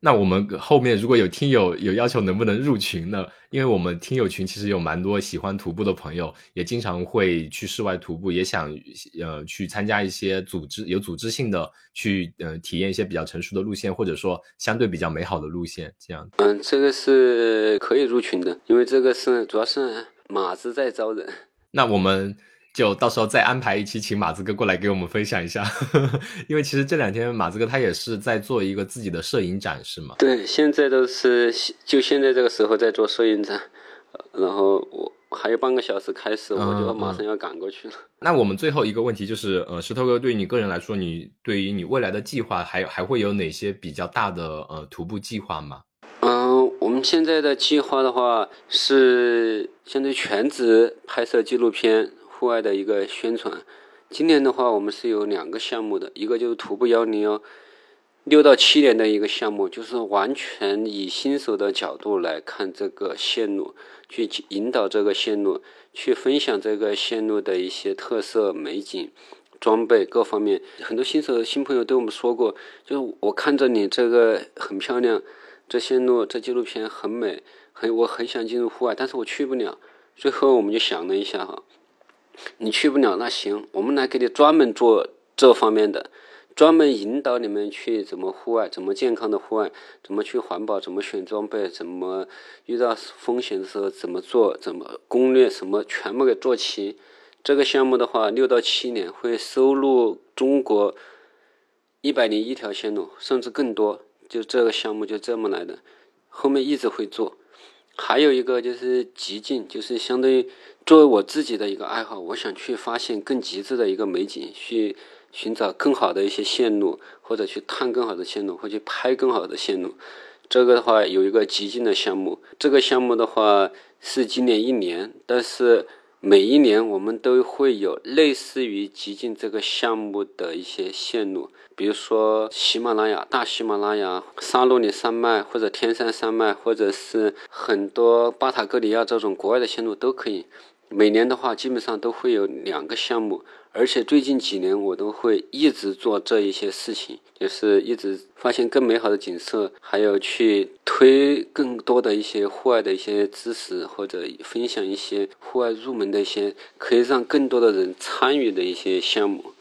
那我们后面如果有听友有要求，能不能入群呢？因为我们听友群其实有蛮多喜欢徒步的朋友，也经常会去室外徒步，也想呃去参加一些组织有组织性的去呃体验一些比较成熟的路线，或者说相对比较美好的路线。这样，嗯，这个是可以入群的，因为这个是主要是马子在招人。那我们。就到时候再安排一期，请马子哥过来给我们分享一下，因为其实这两天马子哥他也是在做一个自己的摄影展，是吗？对，现在都是就现在这个时候在做摄影展，然后我还有半个小时开始，我就马上要赶过去了。那我们最后一个问题就是，呃，石头哥对于你个人来说，你对于你未来的计划还还会有哪些比较大的呃徒步计划吗？嗯，我们现在的计划的话是相对全职拍摄纪录片。户外的一个宣传，今年的话，我们是有两个项目的，一个就是徒步幺零幺，六到七年的一个项目，就是完全以新手的角度来看这个线路，去引导这个线路，去分享这个线路的一些特色美景、装备各方面。很多新手新朋友对我们说过，就是我看着你这个很漂亮，这线路这纪录片很美，很我很想进入户外，但是我去不了。最后我们就想了一下哈。你去不了，那行，我们来给你专门做这方面的，专门引导你们去怎么户外，怎么健康的户外，怎么去环保，怎么选装备，怎么遇到风险的时候怎么做，怎么攻略，什么全部给做齐。这个项目的话，六到七年会收录中国一百零一条线路，甚至更多。就这个项目就这么来的，后面一直会做。还有一个就是极境，就是相当于作为我自己的一个爱好，我想去发现更极致的一个美景，去寻找更好的一些线路，或者去探更好的线路，或去拍更好的线路。这个的话有一个极境的项目，这个项目的话是今年一年，但是。每一年我们都会有类似于极境这个项目的一些线路，比如说喜马拉雅、大喜马拉雅、沙洛里山脉或者天山山脉，或者是很多巴塔哥里亚这种国外的线路都可以。每年的话，基本上都会有两个项目。而且最近几年，我都会一直做这一些事情，就是一直发现更美好的景色，还有去推更多的一些户外的一些知识，或者分享一些户外入门的一些可以让更多的人参与的一些项目。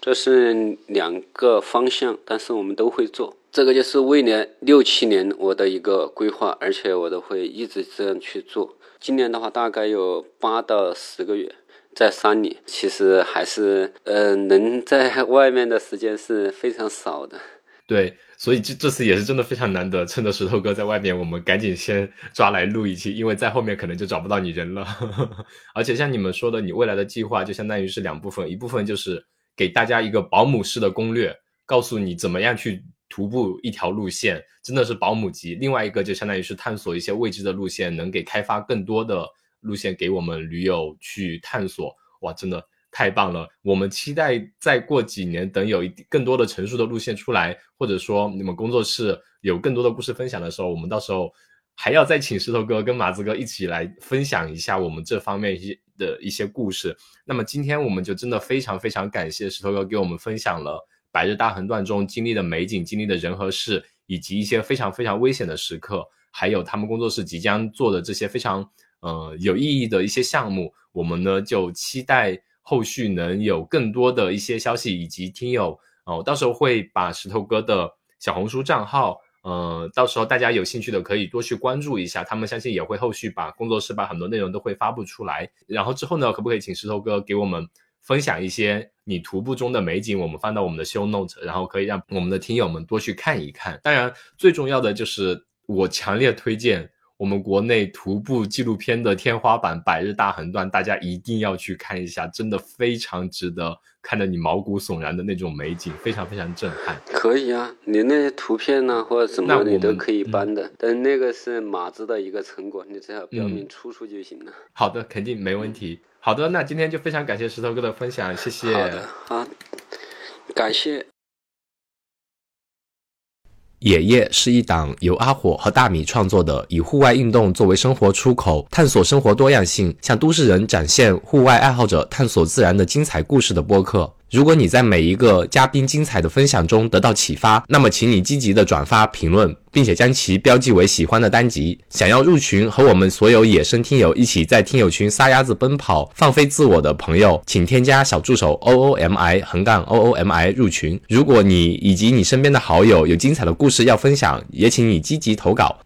这是两个方向，但是我们都会做。这个就是未来六七年我的一个规划，而且我都会一直这样去做。今年的话，大概有八到十个月。在山里，其实还是呃，能在 外面的时间是非常少的。对，所以这这次也是真的非常难得，趁着石头哥在外面，我们赶紧先 抓来录一期，因为在后面可能就找不到你人了。而且像你们说的，你未来的计划就相当于是两部分，一部分就是给大家一个保姆式的攻略，告诉你怎么样去徒步一条路线，真的是保姆级；另外一个就相当于是探索一些未知的路线，能给开发更多的。路线给我们驴友去探索，哇，真的太棒了！我们期待再过几年，等有一更多的成熟的路线出来，或者说你们工作室有更多的故事分享的时候，我们到时候还要再请石头哥跟马子哥一起来分享一下我们这方面一些的一些故事。那么今天我们就真的非常非常感谢石头哥给我们分享了百日大横断中经历的美景、经历的人和事，以及一些非常非常危险的时刻，还有他们工作室即将做的这些非常。呃，有意义的一些项目，我们呢就期待后续能有更多的一些消息以及听友哦，到时候会把石头哥的小红书账号。呃，到时候大家有兴趣的可以多去关注一下，他们相信也会后续把工作室把很多内容都会发布出来。然后之后呢，可不可以请石头哥给我们分享一些你徒步中的美景？我们放到我们的 show note，然后可以让我们的听友们多去看一看。当然，最重要的就是我强烈推荐。我们国内徒步纪录片的天花板《百日大横断》，大家一定要去看一下，真的非常值得，看得你毛骨悚然的那种美景，非常非常震撼。可以啊，你那些图片呢，或者什么你都可以搬的，但那个是马子的一个成果，你只要标明出处就行了。好的，肯定没问题。好的，那今天就非常感谢石头哥的分享，谢谢。好的，好，感谢。野夜是一档由阿火和大米创作的，以户外运动作为生活出口，探索生活多样性，向都市人展现户外爱好者探索自然的精彩故事的播客。如果你在每一个嘉宾精彩的分享中得到启发，那么请你积极的转发评论，并且将其标记为喜欢的单集。想要入群和我们所有野生听友一起在听友群撒丫子奔跑、放飞自我的朋友，请添加小助手 o o m i 横杠 o o m i 入群。如果你以及你身边的好友有精彩的故事要分享，也请你积极投稿。